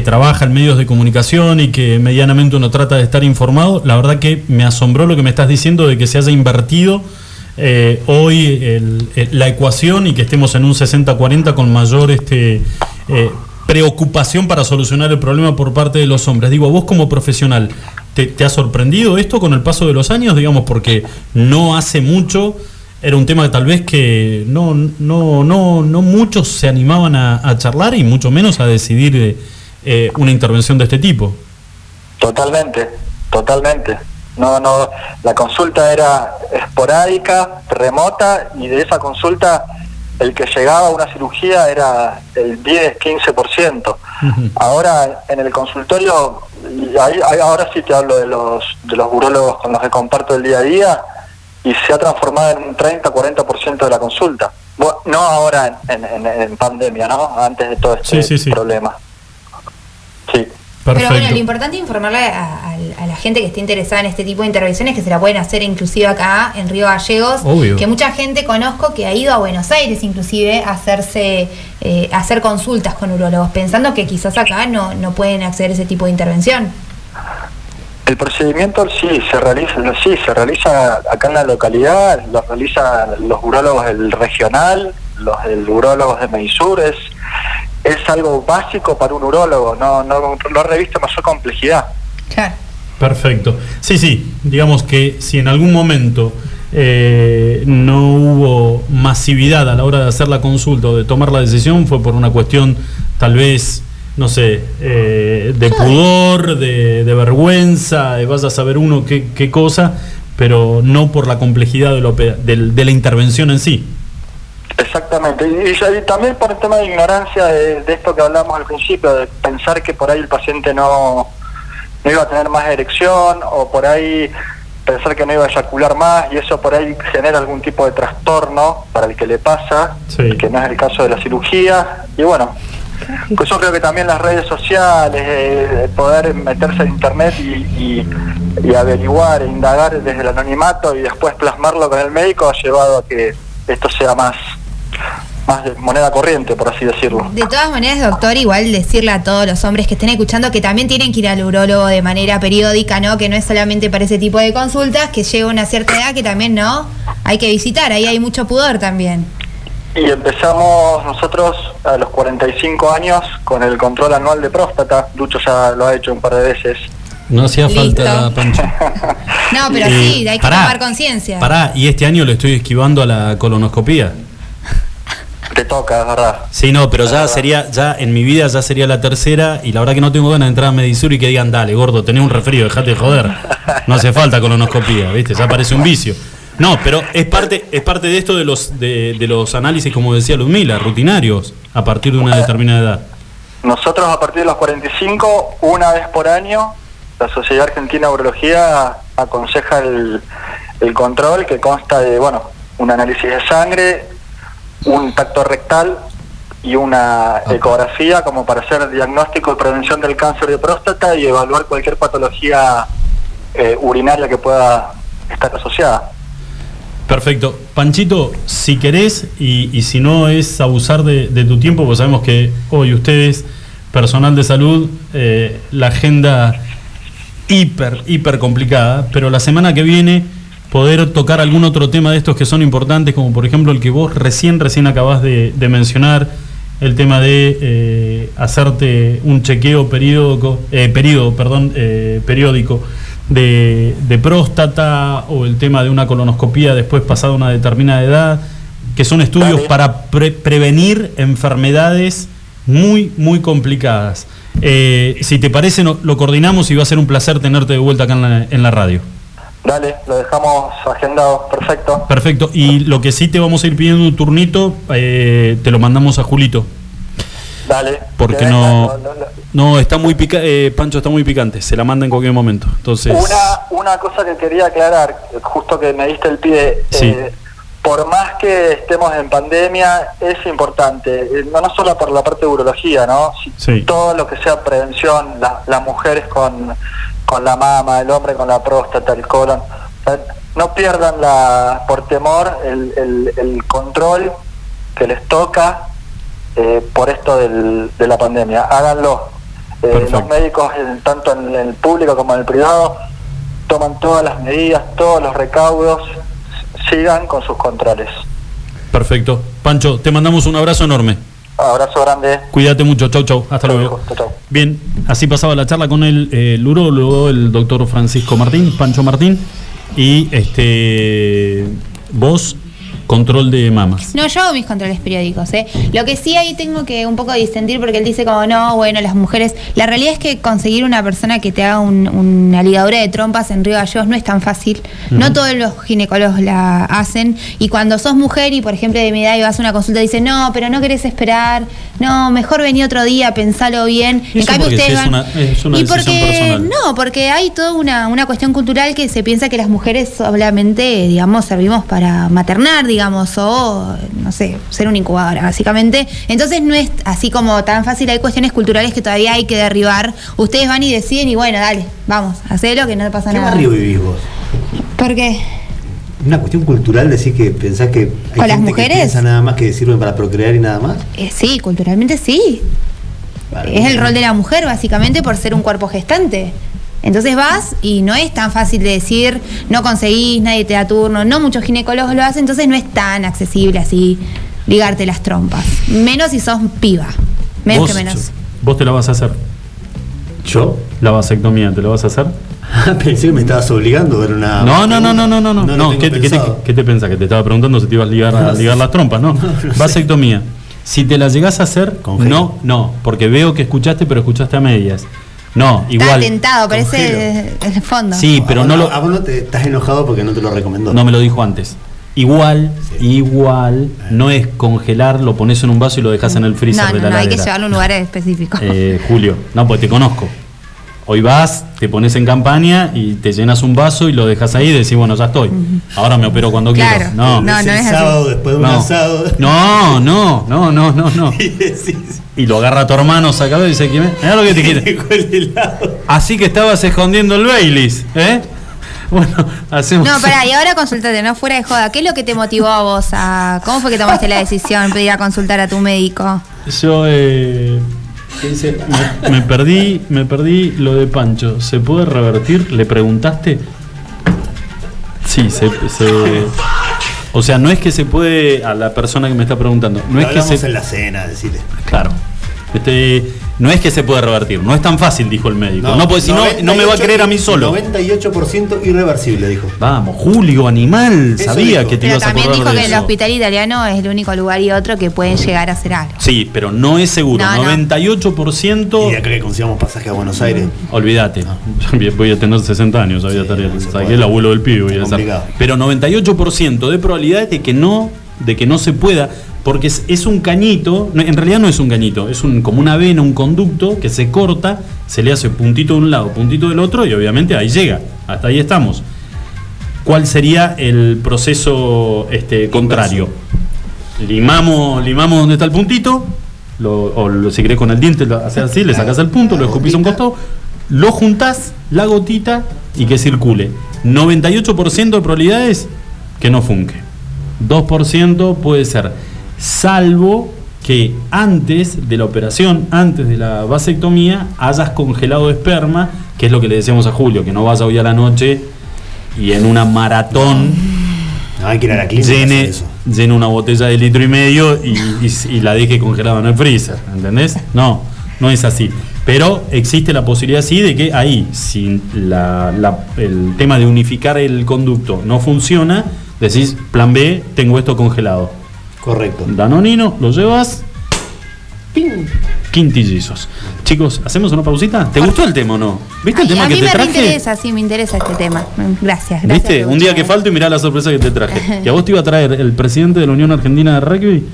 trabaja en medios de comunicación y que medianamente uno trata de estar informado, la verdad que me asombró lo que me estás diciendo de que se haya invertido eh, hoy la ecuación y que estemos en un 60-40 con mayor este, eh, preocupación para solucionar el problema por parte de los hombres. Digo, vos como profesional, ¿te, te ha sorprendido esto con el paso de los años? Digamos, porque no hace mucho era un tema que tal vez que no, no, no, no muchos se animaban a, a charlar y mucho menos a decidir eh, eh, una intervención de este tipo. Totalmente, totalmente. No, no, la consulta era esporádica, remota, y de esa consulta el que llegaba a una cirugía era el 10-15%. Ujú. Ahora en el consultorio, ahí- ahora sí te hablo de los, de los urólogos con los que comparto el día a día, y se ha transformado en un 30-40% de la consulta. Bueno, no ahora en, en- en- en pandemia, ¿no? Antes de todo este Sí, sí, sí. problema. Perfecto. Pero bueno, lo importante es informarle a, a- a la gente que esté interesada en este tipo de intervenciones que se la pueden hacer inclusive acá en Río Gallegos. Obvio. Que mucha gente conozco que ha ido a Buenos Aires inclusive a hacerse, eh, a hacer consultas con urólogos, pensando que quizás acá no, no pueden acceder a ese tipo de intervención. El procedimiento sí se realiza, sí se realiza acá en la localidad, lo realizan los urólogos del regional, los del urólogos de Meisur, es, es algo básico para un urólogo, no, no, no reviste mayor complejidad. Claro. Perfecto. Sí, sí, digamos que si en algún momento eh, no hubo masividad a la hora de hacer la consulta o de tomar la decisión, fue por una cuestión tal vez, no sé, eh, de pudor, de, de vergüenza, de vaya a saber uno qué, qué cosa, pero no por la complejidad de, lo de la intervención en sí. Exactamente, y, y- y también por el tema de ignorancia de, de esto que hablamos al principio, de pensar que por ahí el paciente no, no iba a tener más erección o por ahí pensar que no iba a eyacular más y eso por ahí genera algún tipo de trastorno para el que le pasa, Sí. que no es el caso de la cirugía. Y bueno, pues yo creo que también las redes sociales, eh, poder meterse en internet y, y- y averiguar, e indagar desde el anonimato y después plasmarlo con el médico ha llevado a que esto sea más, más de moneda corriente, por así decirlo. De todas maneras, doctor, igual decirle a todos los hombres que estén escuchando que también tienen que ir al urólogo de manera periódica, ¿no? Que no es solamente para ese tipo de consultas, que llega una cierta edad que también, ¿no? Hay que visitar, ahí hay mucho pudor también. Y empezamos nosotros a los 45 años con el control anual de próstata. Lucho ya lo ha hecho un par de veces. No hacía Listo. falta, Pancho. No, pero Eh, sí, hay que pará, tomar conciencia. Pará, y este año le estoy esquivando a la colonoscopía. Te toca, es verdad. Sí, no, pero ya sería, ya en mi vida ya sería la tercera y la verdad que no tengo ganas de entrar a Medisur y que digan, dale, gordo, tenés un resfrío, dejate de joder. No hace falta colonoscopía, ¿viste? Ya parece un vicio. No, pero es parte, es parte de esto de los, de, de los análisis, como decía Ludmila, rutinarios, a partir de una determinada edad. Nosotros a partir de los 45, una vez por año, la Sociedad Argentina de Urología aconseja el, el control que consta de, bueno, un análisis de sangre, un tacto rectal y una ecografía como para hacer diagnóstico y prevención del cáncer de próstata y evaluar cualquier patología eh, urinaria que pueda estar asociada. Perfecto. Panchito, si querés y, y si no es abusar de, de tu tiempo, pues sabemos que hoy ustedes personal de salud, eh, la agenda hiper, hiper complicada, pero la semana que viene poder tocar algún otro tema de estos que son importantes, como por ejemplo el que vos recién, recién acabás de, de mencionar, el tema de eh, hacerte un chequeo periódico, eh, periodo, perdón, eh, periódico de, de próstata o el tema de una colonoscopía después pasada una determinada edad, que son estudios para pre- prevenir enfermedades muy, muy complicadas. Eh, si te parece, no- lo coordinamos y va a ser un placer tenerte de vuelta acá en la, en la radio. Dale, lo dejamos agendado, perfecto. Perfecto. Y lo que sí te vamos a ir pidiendo un turnito, eh, te lo mandamos a Julito. Dale. Porque que no. No, está muy picante. Pancho está muy picante. Se la manda en cualquier momento. Entonces. Una, una cosa que quería aclarar, justo que me diste el pie, Sí. eh, por más que estemos en pandemia, es importante, eh, no, no solo por la parte de urología, ¿no? Si- Sí. Todo lo que sea prevención, la- las mujeres con, con la mama, el hombre con la próstata, el colon, no pierdan la, por temor el, el- el control que les toca eh, por esto del- de la pandemia. Háganlo. Eh, los médicos, tanto en el público como en el privado, toman todas las medidas, todos los recaudos, sigan con sus controles. Perfecto. Pancho, te mandamos un abrazo enorme. Abrazo grande. Cuídate mucho. Chau, chau. Hasta Chau, luego. chau, chau. Bien, así pasaba la charla con el, eh, el urólogo, el doctor Francisco Martín, Pancho Martín. Y este. Vos, control de mamas. No, yo hago mis controles periódicos, ¿eh? Lo que sí ahí tengo que un poco disentir porque él dice como, no, bueno, las mujeres... La realidad es que conseguir una persona que te haga un- una ligadura de trompas en Río Gallegos no es tan fácil. No todos los ginecólogos la hacen. Y cuando sos mujer y, por ejemplo, de mi edad y vas a una consulta, dice, no, pero no querés esperar. No, mejor vení otro día, pensalo bien. ¿Y eso porque si es van- una- es una y porque, personal? no, porque hay toda una, una cuestión cultural que se piensa que las mujeres solamente, digamos, servimos para maternar, digamos, o, no sé, ser una incubadora, básicamente. Entonces no es así como tan fácil, hay cuestiones culturales que todavía hay que derribar. Ustedes van y deciden y bueno, dale, vamos, hacelo que no pasa ¿Qué nada. barrio vivís vos? ¿Por qué? Una cuestión cultural, decir que pensás que hay ¿Con las mujeres? que piensa nada más que sirven para procrear y nada más. Eh, sí, culturalmente sí. Vale. Es el rol de la mujer, básicamente, por ser un cuerpo gestante. Entonces vas y no es tan fácil de decir, no conseguís, nadie te da turno, no muchos ginecólogos lo hacen, entonces no es tan accesible así ligarte las trompas. Menos si sos piba. Menos vos, que menos. Vos te la vas a hacer. ¿Yo? La vasectomía, ¿te la vas a hacer? Pensé que me estabas obligando a ver una. No, no, no, no, no, no, no. ¿qué, qué te, qué te pensás? Que te estaba preguntando si te ibas a ligar, a ligar las trompas, ¿no? Vasectomía. Si te la llegás a hacer, no, no, porque veo que escuchaste, pero escuchaste a medias. No, Está igual. tentado, parece el fondo. Sí, pero A vos no lo, A vos no te estás enojado porque no te lo recomendó. no me lo dijo antes. Igual, Sí. igual, no es congelar, lo pones en un vaso y lo dejas en el freezer no, de no, la no, hay que llevarlo a un lugar específico. Eh, Julio, no, pues te conozco. Hoy vas, te pones en campaña y te llenas un vaso y lo dejas ahí y decís, bueno, ya estoy. Ahora me opero cuando Claro. quiero. No, No, Es no el es así. sábado después de un no. asado. no, no, no, no, no, no. Y decís, Y lo agarra tu hermano sacado y dice, "¿Quién es? Mirá lo que te quiere. Así que estabas escondiendo el Baileys, ¿eh? Bueno, hacemos. No, pará, y ahora consultate, no fuera de joda. ¿Qué es lo que te motivó a vos a. ¿Cómo fue que tomaste la decisión de ir a consultar a tu médico? Yo eh, ¿qué dice? Me, me perdí, me perdí lo de Pancho. ¿Se puede revertir? ¿Le preguntaste? Sí, se, se- o sea, no es que se puede a la persona que me está preguntando, no Lo es que se en la cena, decirle. claro. Este, no es que se puede revertir, no es tan fácil, dijo el médico. No, porque si no, no me va a creer a mí solo. 98% irreversible, dijo. Vamos, Julio, animal, Eso sabía dijo. que te Pero ibas a también acordar dijo de que el hospital italiano es el único lugar y otro que pueden llegar a hacer algo. Sí, pero no es seguro. No, no. 98%. Y acá que consigamos pasaje a Buenos Aires. Olvídate, voy a tener 60 años, había Sí, tarea. no puede. el abuelo del pibe, voy a. Pero 98% de probabilidades de que no, de que no se pueda, porque es, es un cañito, no, en realidad no es un cañito, es un, como una vena, un conducto que se corta, se le hace puntito de un lado, puntito del otro, y obviamente ahí llega, hasta ahí estamos. ¿Cuál sería el proceso este, contrario? Limamos, limamos donde está el puntito, lo- o lo- si querés con el diente, lo haces así, le sacas el punto, lo escupís a un costado, lo juntás, la gotita, y que circule. 98% de probabilidades que no funque. 2% puede ser, salvo que antes de la operación, antes de la vasectomía, hayas congelado esperma, que es lo que le decíamos a Julio, que no vaya hoy a la noche y en una maratón No, hay que ir a la clínica. a hacer llene, llene una botella de litro y medio y, y- y la deje congelada en el freezer, ¿entendés? No, no es así. Pero existe la posibilidad sí de que ahí, si la- la- el tema de unificar el conducto no funciona, decís, plan B, tengo esto congelado. Correcto. Danonino, lo llevas. ¡ping! Quintillizos. Chicos, ¿hacemos una pausita? ¿Te gustó el tema o no? ¿Viste el Ay, tema a que mí te me traje? interesa, sí, me interesa este tema. Gracias, gracias. ¿Viste? Un día que falta y mirá la sorpresa que te traje. Y a vos te iba a traer el presidente de la Unión Argentina de Rugby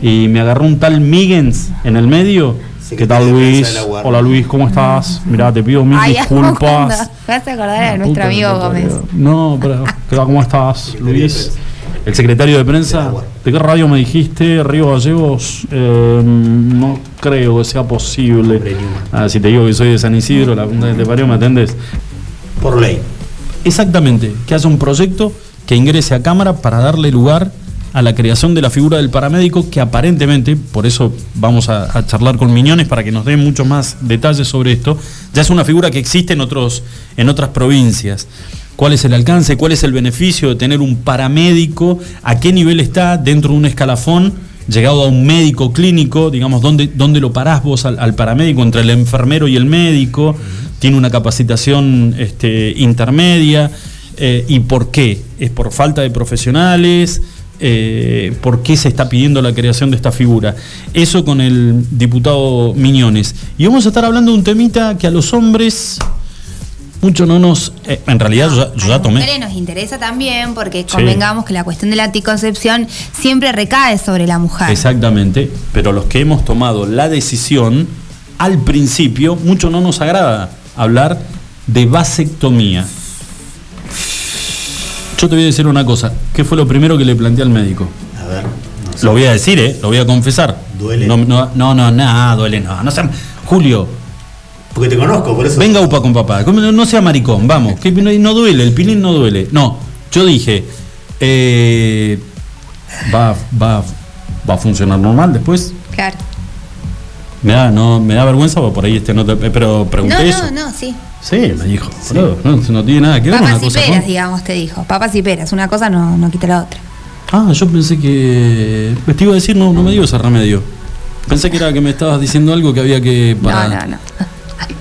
y me agarró un tal Miggins en el medio. ¿Qué tal Luis? Hola Luis, ¿cómo estás? Mirá, te pido mil Ay, ¿cómo disculpas. vas a acordar a nuestro que amigo Gómez. No, pero ¿qué tal? ¿cómo estás, Luis? El secretario de De prensa. ¿De qué radio me dijiste? Río Gallegos. Eh, no creo que sea posible. Ah, si te digo que soy de San Isidro, la punta que te parió, ¿me atendés? Por ley. Exactamente, que haya un proyecto que ingrese a Cámara para darle lugar a la creación de la figura del paramédico que aparentemente, por eso vamos a, a charlar con Miñones para que nos dé mucho más detalles sobre esto, ya es una figura que existe en, otros, en otras provincias. ¿Cuál es el alcance? ¿Cuál es el beneficio de tener un paramédico? ¿A qué nivel está dentro de un escalafón? Llegado a un médico clínico, digamos, ¿dónde, dónde lo parás vos al, paramédico? Entre el enfermero y el médico. Tiene una capacitación este, intermedia. Eh, ¿Y por qué? ¿Es por falta de profesionales? Eh, ¿Por qué se está pidiendo la creación de esta figura? Eso con el diputado Miñones. Y vamos a estar hablando de un temita que a los hombres mucho no nos... eh, en realidad yo, ya- yo a ya las tomé... mujeres nos interesa también porque convengamos que la cuestión de la anticoncepción siempre recae sobre la mujer. Exactamente, pero los que hemos tomado la decisión, al principio, mucho no nos agrada hablar de vasectomía. Yo te voy a decir una cosa, ¿qué fue lo primero que le planteé al médico? A ver. no sé. Lo voy a decir, ¿eh? Lo voy a confesar. Duele. No, no, no, no, nada, duele, no. no sea- Julio, Porque te conozco, por eso. venga UPA con papá. ¿Cómo No, sea maricón, vamos. Que no, no duele, el pilín no duele. No, yo dije, eh, va, va, va a funcionar normal después. Claro. Me da, no, me da vergüenza porque por ahí este no te- pero pregunté No, eso. no, no, sí. Sí, me dijo. boludo, no, no tiene nada que ver una Papas y cosa peras, con- digamos, te dijo. Papas y peras. Una cosa no, no quita la otra. Ah, yo pensé que. pues Te iba a decir, no, no me dio ese remedio. Pensé que era que me estabas diciendo algo que había que. Para... No, no, no.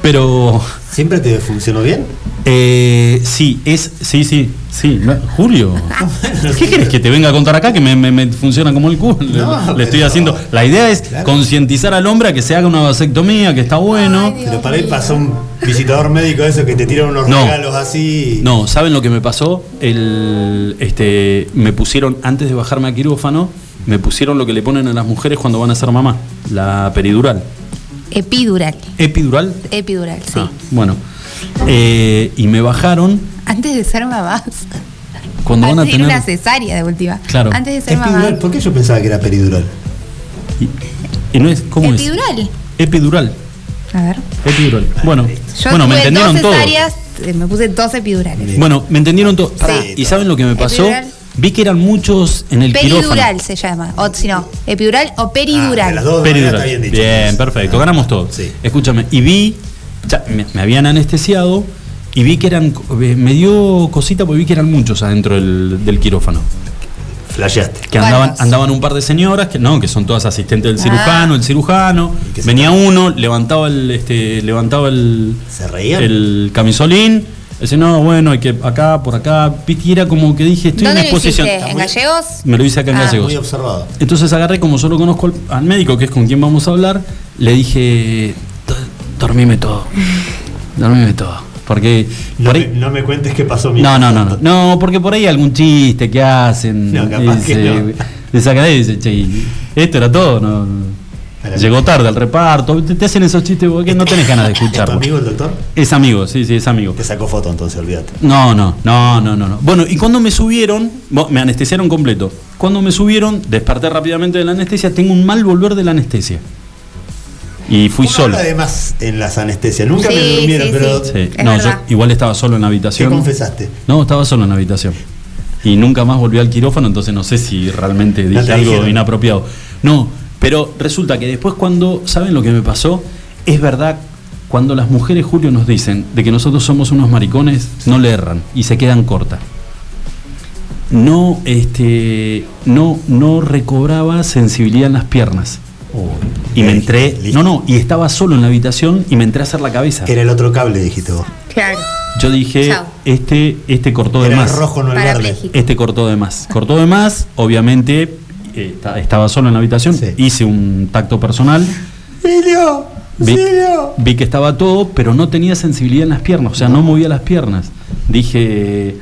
Pero. ¿Siempre te funcionó bien? Eh, sí, es. Sí, sí, sí. no, Julio. ¿Qué quieres que te venga a contar acá que me, me- me funciona como el culo? Le- No, le, estoy haciendo. La idea es Claro. concientizar al hombre a que se haga una vasectomía, que está bueno. Ay, Pero para ahí pasó un visitador médico de esos que te tiran unos No. regalos así. No, ¿saben lo que me pasó? El, este, me pusieron, antes de bajarme a quirófano, me pusieron lo que le ponen a las mujeres cuando van a ser mamá, la peridural. Epidural. ¿Epidural? Epidural, sí. Ah, bueno. Eh, y me bajaron Antes de ser mamás. cuando van a tener... una cesárea de última. Claro. Antes de ser Epidural, mamá. ¿por qué yo pensaba que era peridural? Y, y no es, ¿cómo Epidural. es? Epidural. A ver. Epidural. Bueno, Yo bueno me entendieron dos cesáreas, eh, me puse dos epidurales. Bueno, me entendieron todo. Pará, Sí, ¿Y saben lo que me pasó? Epidural. Vi que eran muchos en el quirófano. Peridural se llama. O si no, epidural o Ah, peridural. de las dos Peridural. está bien Bien, dicho. perfecto, Ah, ganamos todo. Sí. Escúchame, y vi, ya, me, me habían anestesiado y vi que eran, eh, me dio cosita porque vi que eran muchos adentro del, del quirófano. Flasheaste. Que andaban, andaban un par de señoras, que no, que son todas asistentes del Ah. cirujano, el cirujano. Venía uno, levantaba el, este, levantaba el, ¿Se reían? el camisolín. Dice, no, bueno, hay que acá, por acá. Viste, y era como que dije, estoy en ¿Dónde lo exposición. hiciste? ¿En Gallegos? Me lo hice acá en Ah. Gallegos. Muy observado. Entonces agarré, como solo conozco al, al médico, que es con quien vamos a hablar, le dije, "Do- dormime todo. Dormime todo. Porque No, por me, ahí- no me cuentes qué pasó mi no, no, no, no, no, porque por ahí hay algún chiste que hacen. No, capaz que dice, no. Le saca y dice, che, esto era todo, no, Llegó tarde al reparto, te, te hacen esos chistes porque no tenés ganas de ¿Es tu escucharlo. amigo el doctor? Es amigo, sí, sí, es amigo. Te sacó foto entonces, olvídate. No, no, no, no, no, no. Bueno, y cuando me subieron, me anestesiaron completo. Cuando me subieron, desperté rápidamente de la anestesia, tengo un mal volver de la anestesia. Y fui Uno solo. Además, en las anestesias. Nunca me durmieron, sí, pero. sí. Sí. Es No, yo igual estaba solo en la ¿Qué habitación. confesaste? No, estaba solo en la habitación. Y nunca más volví al quirófano, entonces no sé si realmente dije algo dijeron. inapropiado. No, Pero resulta que después cuando, ¿saben lo que me pasó? Es verdad, cuando las mujeres, Julio, nos dicen de que nosotros somos unos maricones, no le erran y se quedan cortas. No, este, no, no recobraba sensibilidad en las piernas. Y me Eh, entré, listo. no, no, y estaba solo en la habitación y me entré a hacer la cabeza. Era el otro cable, dijiste vos. Claro. Yo dije, Chao. este, este cortó de Era el más. rojo, no el verde. Este cortó de más. Cortó de más, obviamente eh, esta- estaba solo en la habitación, Sí. hice un tacto personal, ¡Silvio! vi, vi que estaba todo, pero no tenía sensibilidad en las piernas, o sea, no, movía las piernas. Dije,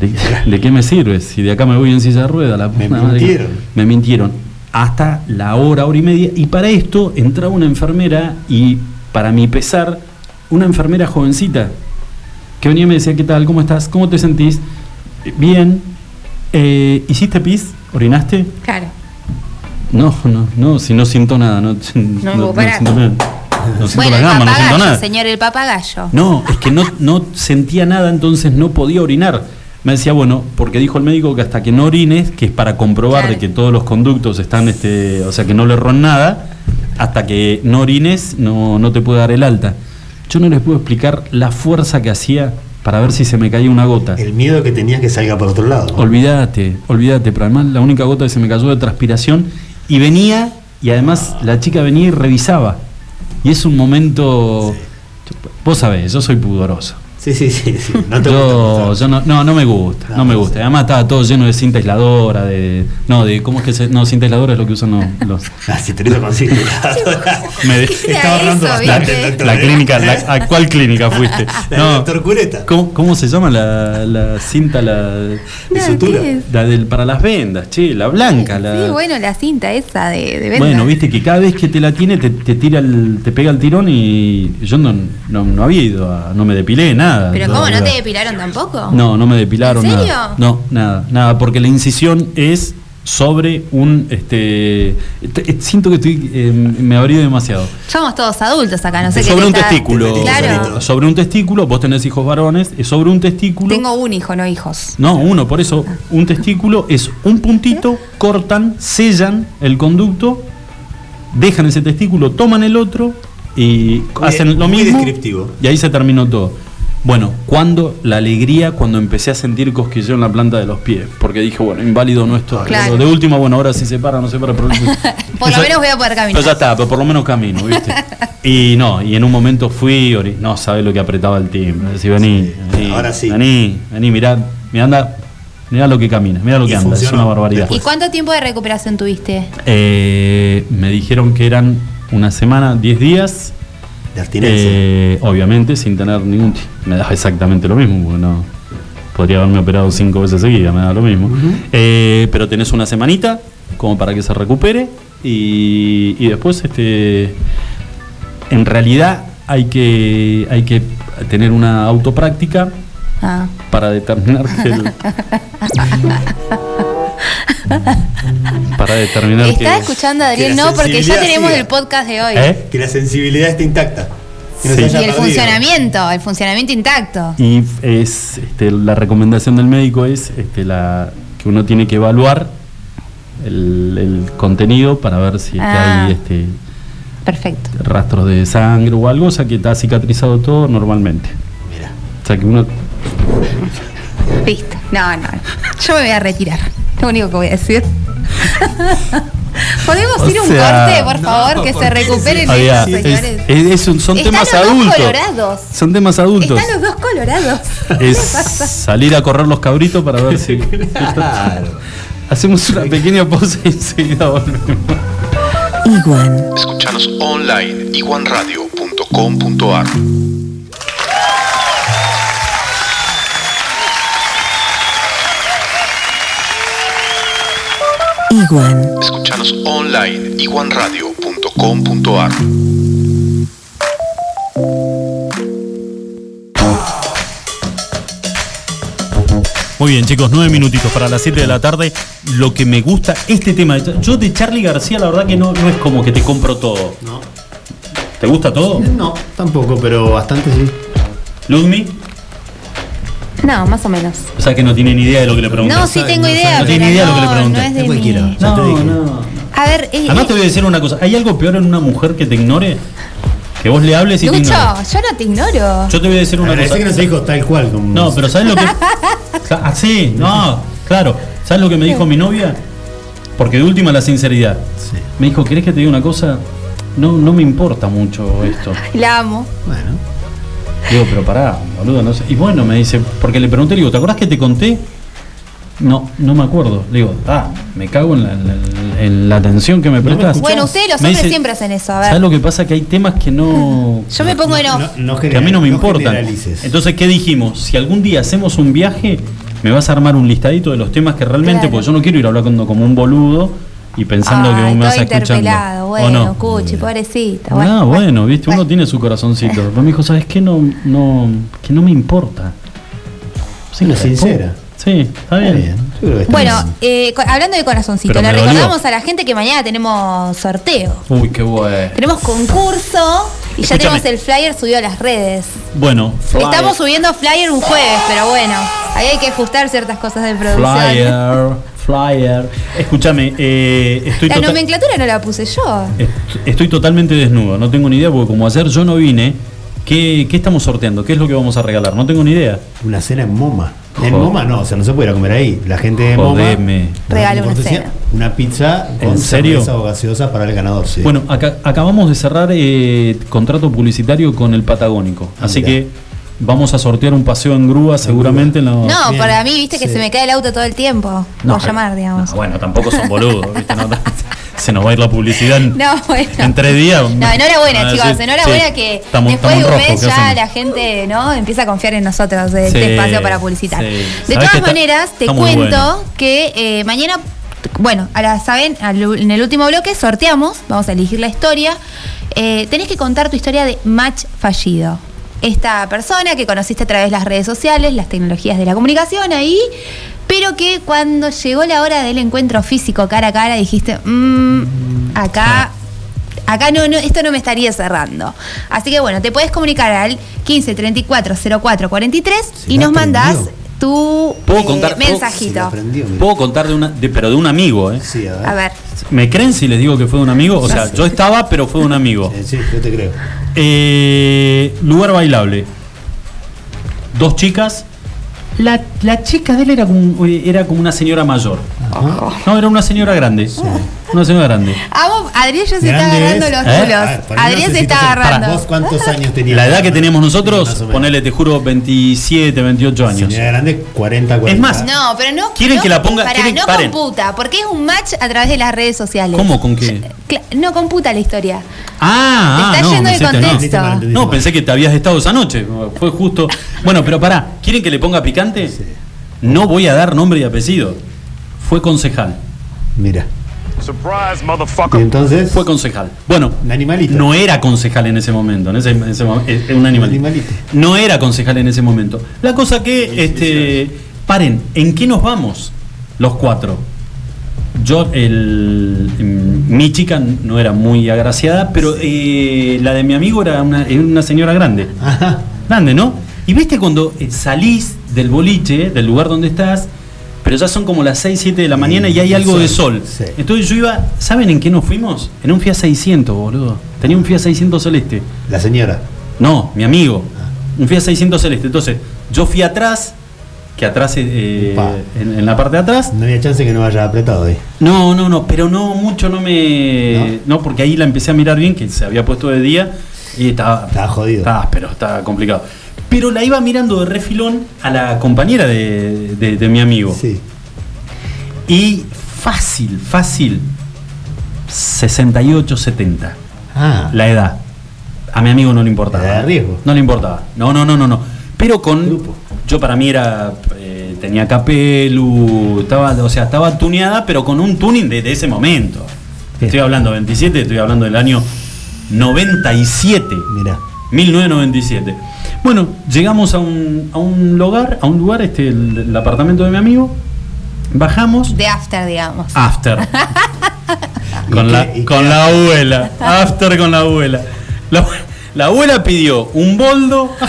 ¿de, de qué me sirve? Si de acá me voy en silla de rueda, la Me puta madre mintieron. Me mintieron. Hasta la hora, hora y media, y para esto entraba una enfermera y, para mi pesar, una enfermera jovencita, que venía y me decía, ¿qué tal? ¿Cómo estás? ¿Cómo te sentís? Bien. Eh, ¿Hiciste pis? ¿Orinaste? Claro. No, no, no, si no siento nada, no, no, puedo parar. siento nada. No siento Bueno, la el gama, no siento nada. señor, el papagayo. No, es que no, no sentía nada, entonces no podía orinar. Me decía, bueno, porque dijo el médico que hasta que no orines, que es para comprobar Claro. de que todos los conductos están, este, o sea, que no le erró nada, hasta que no orines no, no te puede dar el alta. Yo no les puedo explicar la fuerza que hacía para ver si se me caía una gota. El miedo que tenías que salga por otro lado. Olvídate, olvídate, pero además la única gota que se me cayó de transpiración y venía, y además la chica venía y revisaba. Y es un momento, vos sabés, yo soy pudoroso. Sí, sí, sí. sí. No te yo, gusta. yo no, no, no me gusta, no, No, me gusta. Además estaba todo lleno de cinta aisladora, de. No, de. ¿Cómo es que se.? No, cinta aisladora es lo que usan los. los- Ah, si te lo con cinta. me Estaba eso, bastante la clínica, la- ¿a cuál clínica fuiste? La doctor Cureta. ¿Cómo, cómo se llama la, la cinta, la, De No, sutura. la del, para las vendas, che, la blanca? La, Sí, bueno, la cinta esa de. Bueno, viste que cada vez que te la tiene te, te tira el, te pega el tirón y yo no, no, no había ido a, no me depilé nada. Pero No, ¿cómo? ¿No te depilaron tampoco? No, no me depilaron ¿En serio? nada. No, nada, nada, porque la incisión es sobre un este te- siento que estoy eh, me abrí demasiado. Somos todos adultos acá, no sé qué sobre un está- testículo. Claro. Sobre un testículo, vos tenés hijos varones, es sobre un testículo. Tengo un hijo, no hijos. No, uno, por eso un testículo es un puntito, cortan, sellan el conducto, dejan ese testículo, toman el otro y Muy- hacen lo muy mismo. descriptivo. Y ahí se terminó todo. Bueno, cuando la alegría cuando empecé a sentir cosquilleo en la planta de los pies, porque dije, bueno, inválido no esto. Claro. De última, bueno, ahora sí se para, no se para, pero Por lo menos voy a poder caminar. Pero ya está, pero por lo menos camino, ¿viste? Y no, y en un momento fui, ori- no sabes lo que apretaba el timbre. Decía, vení, Sí, vení, ahora sí. vení, vení, mirá, mirá, anda, mirá lo que camina, mirá lo Y que anda, es una barbaridad. ¿Y cuánto tiempo de recuperación tuviste? Eh, me dijeron que eran una semana, 10 días, De abstinencia. eh, obviamente sin tener ningún... Me da exactamente lo mismo, porque no... Podría haberme operado cinco veces seguidas, me da lo mismo. Eh, pero tenés una semanita como para que se recupere y, y después, este, en realidad hay que, hay que tener una autopráctica Ah. para determinar que el- para determinar que Está escuchando a Adriel, no, porque ya tenemos siga. el podcast de hoy. ¿Eh? Que la sensibilidad esté intacta. Sí. Y el perdido. funcionamiento, el funcionamiento intacto. Y es este, la recomendación del médico es este, la, que uno tiene que evaluar el, el contenido para ver si Ah. hay este, Perfecto. rastros de sangre o algo, o sea que está cicatrizado todo normalmente. Mira. O sea que uno Listo. No, no. Yo me voy a retirar. Lo único que voy a decir. ¿Podemos O ir a un sea, corte, por no, favor? que ¿por se recuperen estos es- señores. es- es un- son Están temas los dos adultos. colorados. Son temas adultos. Están los dos colorados. Es salir a correr los cabritos para ver si. Claro. Hacemos una pequeña pausa y enseguida volvemos. Iguan. Escuchanos online iguanradio.com.ar Iguan. Escuchanos online iguanradio.com.ar Muy bien, chicos, nueve minutitos para las 7 de la tarde. Lo que me gusta, este tema. Yo de Charlie García, la verdad que no, no es como que te compro todo. No. ¿Te gusta todo? No, tampoco, pero bastante sí. Ludmi, No, más o menos. o sea que no tiene ni idea de lo que le preguntas. No, sí tengo no idea, no pero tiene idea de lo que le no, pregunté. no es cualquiera. te No, no, no. A ver, eh, Además te eh, voy a decir una cosa. ¿Hay algo peor en una mujer que te ignore? Que vos le hables y te Lucho, ignore. yo no te ignoro. Yo te voy a decir una cosa. Parece que no te dijo tal cual. Como No, pero ¿sabes lo que.? Cla- Ah, sí, no, claro. ¿Sabes lo que me dijo mi novia? Porque de última la sinceridad. Sí. Me dijo, ¿querés que te diga una cosa? No, no me importa mucho esto. La amo. Bueno. Digo, pero pará, boludo, no sé. Y bueno, me dice, porque le pregunté, le digo, ¿te acordás que te conté? No, no me acuerdo. Le digo, ah, me cago en la, en la- en la atención que me prestas. Bueno, ustedes los Me hombres dice, siempre hacen eso. A ¿Sabes ver. lo que pasa? Que hay temas que no. Yo me pongo en off. No, no que a mí no me importan. generalices. Entonces, ¿qué dijimos? Si algún día hacemos un viaje, me vas a armar un listadito de los temas que realmente, Claro. porque yo no quiero ir hablando como un boludo y pensando que vos me vas a escuchando. interpelado. ¿O Bueno, no? Cuchi, pobrecita. ah, bueno, viste, uno bueno. tiene su corazoncito. Pero me dijo, ¿sabes qué? No, no, que no me importa. Sí, de sincera. puta. Sí, está Está bien. bien. Bueno, eh, hablando de corazoncito, le recordamos a la gente que mañana tenemos sorteo. Uy, qué bueno. Tenemos concurso y ya tenemos el flyer subido a las redes. Bueno, flyer, Estamos subiendo flyer un jueves, pero bueno, ahí hay que ajustar ciertas cosas de producción. flyer, flyer. Escúchame, eh, estoy La tota- nomenclatura no la puse yo. Est- Estoy totalmente desnudo, no tengo ni idea, porque como ayer yo no vine, ¿qué, qué estamos sorteando? ¿Qué es lo que vamos a regalar? No tengo ni idea. Una cena en MoMA. En Joder. MoMA no, o sea, no se puede ir a comer ahí. La gente de Jodeme. MoMA. Regala por una cena. Una pizza ¿En con serio? cerveza o gaseosa para el ganador, sí. Bueno, acá, acabamos de cerrar eh, contrato publicitario con el Patagónico, Ah, así mirá. que vamos a sortear un paseo en grúa seguramente en la... No, bien. para mí, viste que Sí. se me cae el auto todo el tiempo. No, por llamar, digamos. no, bueno, tampoco son boludos, ¿viste? No, se nos va a ir la publicidad en, No, bueno. en tres días. No, enhorabuena, Ah, chicos. sí, enhorabuena sí. que Estamos- después estamos de un rojo, mes ¿qué ya hacemos? la gente no empieza a confiar en nosotros de Sí, este espacio para publicitar. sí. De todas está- maneras, te está cuento bueno. que eh, mañana, bueno, a la, saben, al- en el último bloque sorteamos, vamos a elegir la historia. Eh, tenés que contar tu historia de match fallido. Esta persona que conociste a través de las redes sociales, las tecnologías de la comunicación ahí, pero que cuando llegó la hora del encuentro físico cara a cara dijiste, "Mm, acá acá no, no, esto no me estaría cerrando. Así que bueno, te puedes comunicar al 15 34 04 43 Se y nos mandás aprendió. tu ¿Puedo eh, contar- mensajito. aprendió. Puedo contar de una, de- pero de un amigo, ¿eh? Sí, a ver. A ver. ¿Me creen si les digo que fue de un amigo? O sea, yo estaba, pero fue de un amigo. Sí, sí, yo te creo. Eh, lugar bailable. Dos chicas. La, la chica de él era como, era como una señora mayor. No, era una señora grande. Una señora grande. Amo, Adrián ya se está agarrando es. los ¿Eh? para mí Adrián se está agarrando. ¿Vos cuántos años tenías? La edad que teníamos Más nosotros, ponele, te juro, 27, 28 años. Señora grande, 40, 40. Es más, No, pero no. ¿Quieren no- que la ponga- Pará, quieren- no paren. computa, porque es un match a través de las redes sociales. ¿Cómo? ¿Con qué? No computa la historia. Ah, Te ah, está no, yendo de contexto. No, mal. pensé que te habías estado esa noche. Fue justo. Bueno, pero pará, ¿quieren que le ponga picante? Sí. No voy a dar nombre y apellido. Fue concejal. Mira. Surprise, Y motherfucker. entonces. Fue concejal. Bueno, Un animalito. no era concejal en ese momento. En ese, en ese es un animalito. animalito. No era concejal en ese momento. La cosa que, este, paren, ¿en qué nos vamos los cuatro? Yo, el, mm, mi chica no era muy agraciada, pero eh, la de mi amigo era una, era una señora grande. Ajá. Grande, ¿no? Y viste cuando eh, salís del boliche, del lugar donde estás, pero ya son como las 6, 7 de la mañana y hay algo de sol, sí. Entonces yo iba, ¿saben en qué nos fuimos? En un Fiat 600, boludo. Tenía un Fiat 600 celeste. La señora. No, mi amigo. Un Fiat 600 celeste. Entonces, yo fui atrás, que atrás, eh, en, en la parte de atrás. No había chance que no vaya apretado ahí. No, no, no, pero no mucho, no me. ¿No? ¿No? porque ahí la empecé a mirar bien, que se había puesto de día y estaba. Estaba jodido. Estaba, pero estaba complicado. Pero la iba mirando de refilón a la compañera de, de- de mi amigo. Sí. Y fácil, fácil. 68, 70. Ah. La edad. A mi amigo no le importaba. Edad de riesgo. No le importaba. No, no, no, no, no. Pero con. Grupo. Yo para mí era. eh, tenía capelu. Estaba, o sea, estaba tuneada, pero con un tuning de, de ese momento. Estoy hablando de 27, estoy hablando del año 97. Mira. 1997. Bueno, llegamos a un, a un lugar, a un lugar, este, el, el apartamento de mi amigo. Bajamos. De after, digamos. After. con ¿Y la, con la abuela. After con la abuela. La, la abuela pidió un boldo.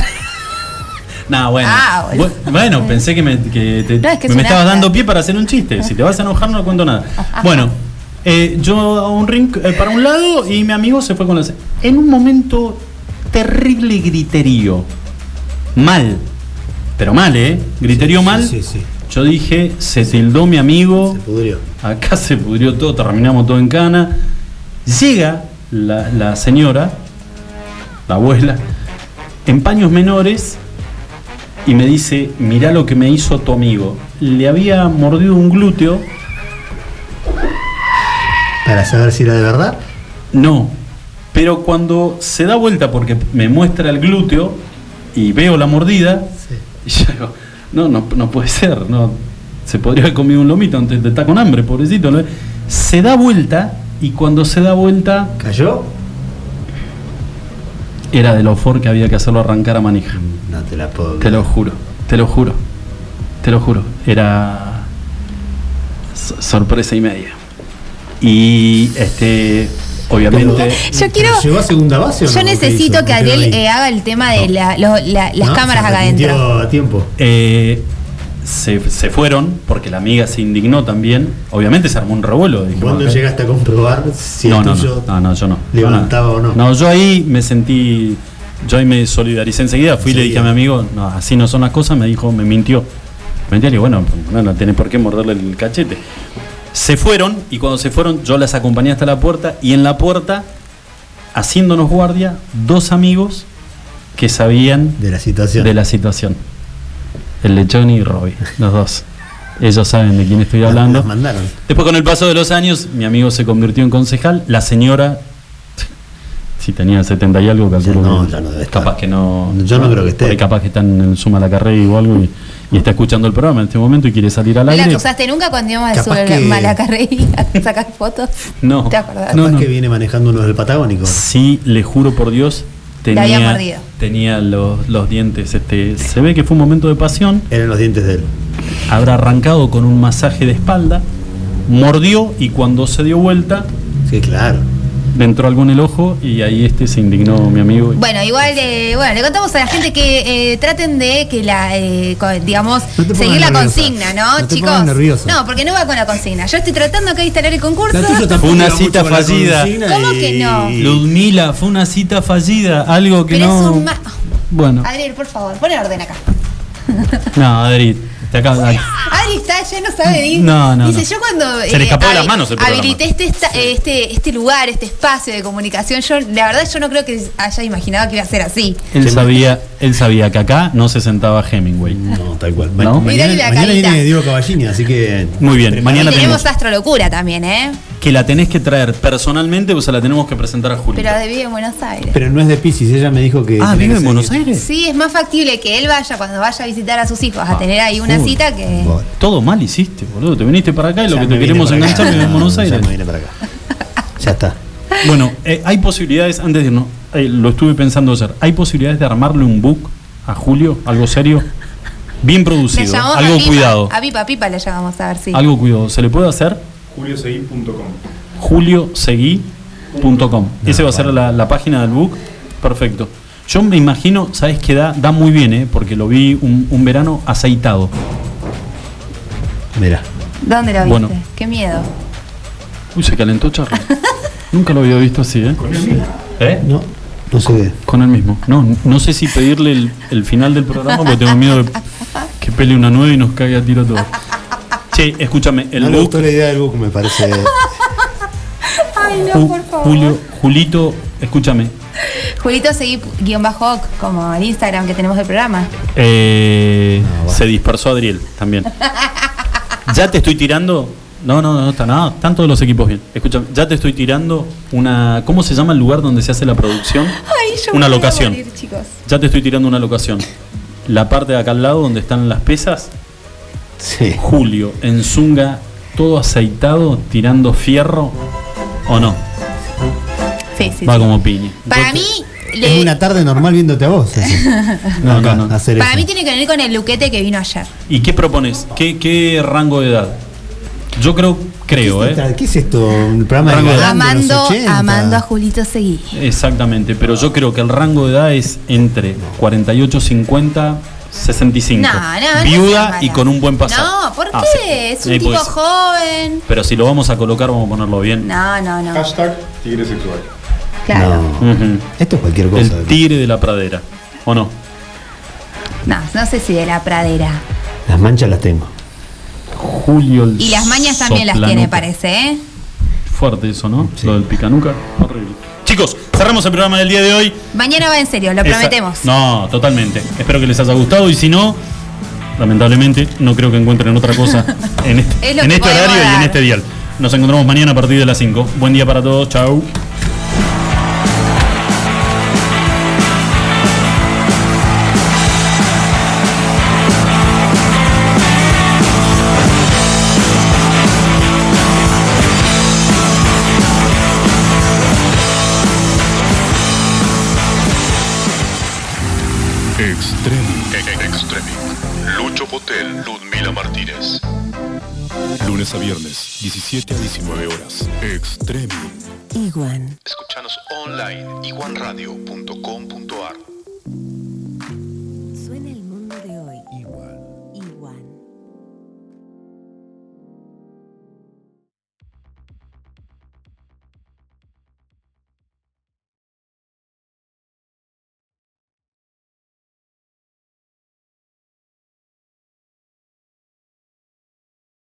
No, bueno. Ah, bueno. Bu- bueno, pensé que me, que te- No, es que me estabas after. dando pie para hacer un chiste. Si te vas a enojar, no cuento nada. Bueno, Eh, yo a un ring eh, para un lado y mi amigo se fue con la. En un momento terrible griterío. Mal. Pero mal, ¿eh? Griterío mal. Sí, sí. Yo dije, se tildó mi amigo. Se pudrió. Acá se pudrió todo, terminamos todo en cana. Llega la, la señora, la abuela, en paños menores y me dice, mirá lo que me hizo tu amigo. Le había mordido un glúteo, Para saber si era de verdad. no, pero cuando se da vuelta porque me muestra el glúteo y veo la mordida, y yo digo, no, no, no puede ser, no, se podría haber comido un lomito antes de estar con hambre, pobrecito. ¿no? Se da vuelta y cuando se da vuelta ¿Cayó? era de lo for que había que hacerlo arrancar a manija. No te la puedo. Te lo juro, te lo juro, te lo juro. Era so- sorpresa y media. Y este, obviamente. Yo quiero- ¿Llegó a segunda base o no? Yo ¿Qué necesito que ¿Qué quedó Ariel eh, haga el tema de la- lo- la- las ¿No? cámaras Se acá adentro. a tiempo. eh, se, se fueron porque la amiga se indignó también. Obviamente se armó un revuelo. dijimos, ¿Cuándo acá- llegaste a comprobar si no, el no, tuyo no, no, no, yo no. levantaba no, o no? No, yo ahí me sentí, yo ahí me solidaricé enseguida, fui y le dije a mi amigo, no, así no son las cosas, me dijo, me mintió. Me mintió, le digo, bueno, no, no tenés por qué morderle el cachete. Se fueron y cuando se fueron yo las acompañé hasta la puerta y en la puerta, haciéndonos guardia, dos amigos que sabían De la situación. de la situación. El lechón y Robbie, los dos. Ellos saben de quién estoy hablando. mandaron. Después con el paso de los años, mi amigo se convirtió en concejal. La señora, si tenía 70 y algo, calculo Ya no, que ya no debe estar. capaz que no. Yo no creo que esté. capaz que está en el Suma la Carrera o algo y, y está escuchando el programa en este momento y quiere salir al ¿No la aire. cruzaste nunca cuando íbamos a Capaz subir que- mala carrera a sacar fotos? No. ¿Te acordás? No, Capaz no. que viene manejando uno del Patagónico. Sí, le juro por Dios, tenía, mordido. tenía los, los dientes. Este, se ve que fue un momento de pasión. Eran los dientes de él. Habrá arrancado con un masaje de espalda, mordió y cuando se dio vuelta, Sí, claro. Le entró algo en el ojo y ahí este se indignó mi amigo. y- Bueno, igual, eh, bueno, le contamos a la gente que eh, traten de que la, eh, digamos, No seguir la nerviosa. consigna, ¿no, chicos? No, porque no va con la consigna. Yo estoy tratando acá de instalar el concurso. Fue una cita fallida. ¿Cómo que no? Ludmila, fue una cita fallida, algo que Pero no. es un ma- Bueno, Adriel, por favor, pon orden acá. no, Adri, te. Adri está, ya no sabe ni- No, no, Dice, no. yo cuando Se le escapó de las manos el programa. habilité este, esta- este, este lugar, este espacio de comunicación, yo la verdad yo no creo que haya imaginado que iba a ser así. Él sabía, él sabía que acá no se sentaba Hemingway. No, tal cual. Mañana viene Diego Caballini, así que. Muy bien, mañana y tenemos tenemos astrolocura también, ¿eh? Que la tenés que traer personalmente o se la tenemos que presentar a Julio. Pero de vive en Buenos Aires. Pero no es de Pisces, ella me dijo que. ah, vive que en Buenos. Aires. Sí, es más factible que él vaya cuando vaya a visitar a sus hijos a Ah, tener ahí una uy, cita que. Bueno, Todo mal hiciste, boludo. Te viniste para acá y lo ya que te queremos enganchar vive en No, Buenos ya Aires. me vine para acá. Ya está. Bueno, eh, hay posibilidades, antes de irnos, eh, lo estuve pensando ayer, hay posibilidades de armarle un book a Julio, algo serio, bien producido, algo a Pipa, cuidado, A Pipa, Pipa le llamamos a ver si. algo cuidado. ¿Se le puede hacer? juliosegui.com. juliosegui.com. Esa va a ser la, la página del book. Perfecto. Yo me imagino, ¿sabes qué da? Da muy bien, ¿eh? porque lo vi un, un verano aceitado. Mira. ¿Dónde lo viste? Bueno. Qué miedo. Uy, se calentó Charlie. Nunca lo había visto así, ¿eh? ¿Eh? No, no sé qué. Con el mismo. No, no sé si pedirle el, el final del programa porque tengo miedo de que pele una nueva y nos caiga a tiro todo. Che, escúchame, el no book, gustó la idea del book, me parece. Ay, no, por favor. Julio, Julito, escúchame. Julito seguí guion bajo como el Instagram que tenemos del programa. eh, No, va. se dispersó Adriel también. Ya te estoy tirando. No, no, no, está nada. Están todos los equipos bien. Escúchame, ya te estoy tirando una. ¿Cómo se llama el lugar donde se hace la producción? Ay, yo Una me voy a locación. morir, chicos. Ya te estoy tirando una locación. La parte de acá al lado donde están las pesas, Sí. Julio, en Zunga, todo aceitado, tirando fierro, ¿o no? Sí, sí, Va sí. como piña. Para mí, le- Es una tarde normal viéndote a vos. así. No, Acá, no, no. hacer para eso. mí tiene que venir con el luquete que vino ayer. ¿Y qué propones? ¿Qué, qué rango de edad? Yo creo, creo, ¿Qué, es ¿eh? ¿Qué es esto? ¿Un programa de Rango de- los Amando, 80? amando a Julito Seguí. Exactamente, pero yo creo que el rango de edad es entre 48, 50, 65. No, no, no Viuda y con un buen pasado. No, ¿por Ah, qué? sí. Es un Sí, tipo joven. Pero si lo vamos a colocar, vamos a ponerlo bien. No, no, no. Hashtag tigre sexual. Claro. Esto es cualquier cosa. El tigre de la pradera. ¿O no? No, no sé si de la pradera. Las manchas las tengo. Julio el Y las mañas también las tiene, parece, ¿eh? Fuerte eso, ¿no? Sí. Lo del picanuca. Horrible. Chicos, cerramos el programa del día de hoy. Mañana va en serio, lo Esa- prometemos. No, totalmente. Espero que les haya gustado y si no, lamentablemente, no creo que encuentren otra cosa en este, Es en este horario y en este dial. Nos encontramos mañana a partir de las 5. Buen día para todos. Chau. 17 a 19 horas. Extremi. Iguan. Escuchanos online iguanradio.com.ar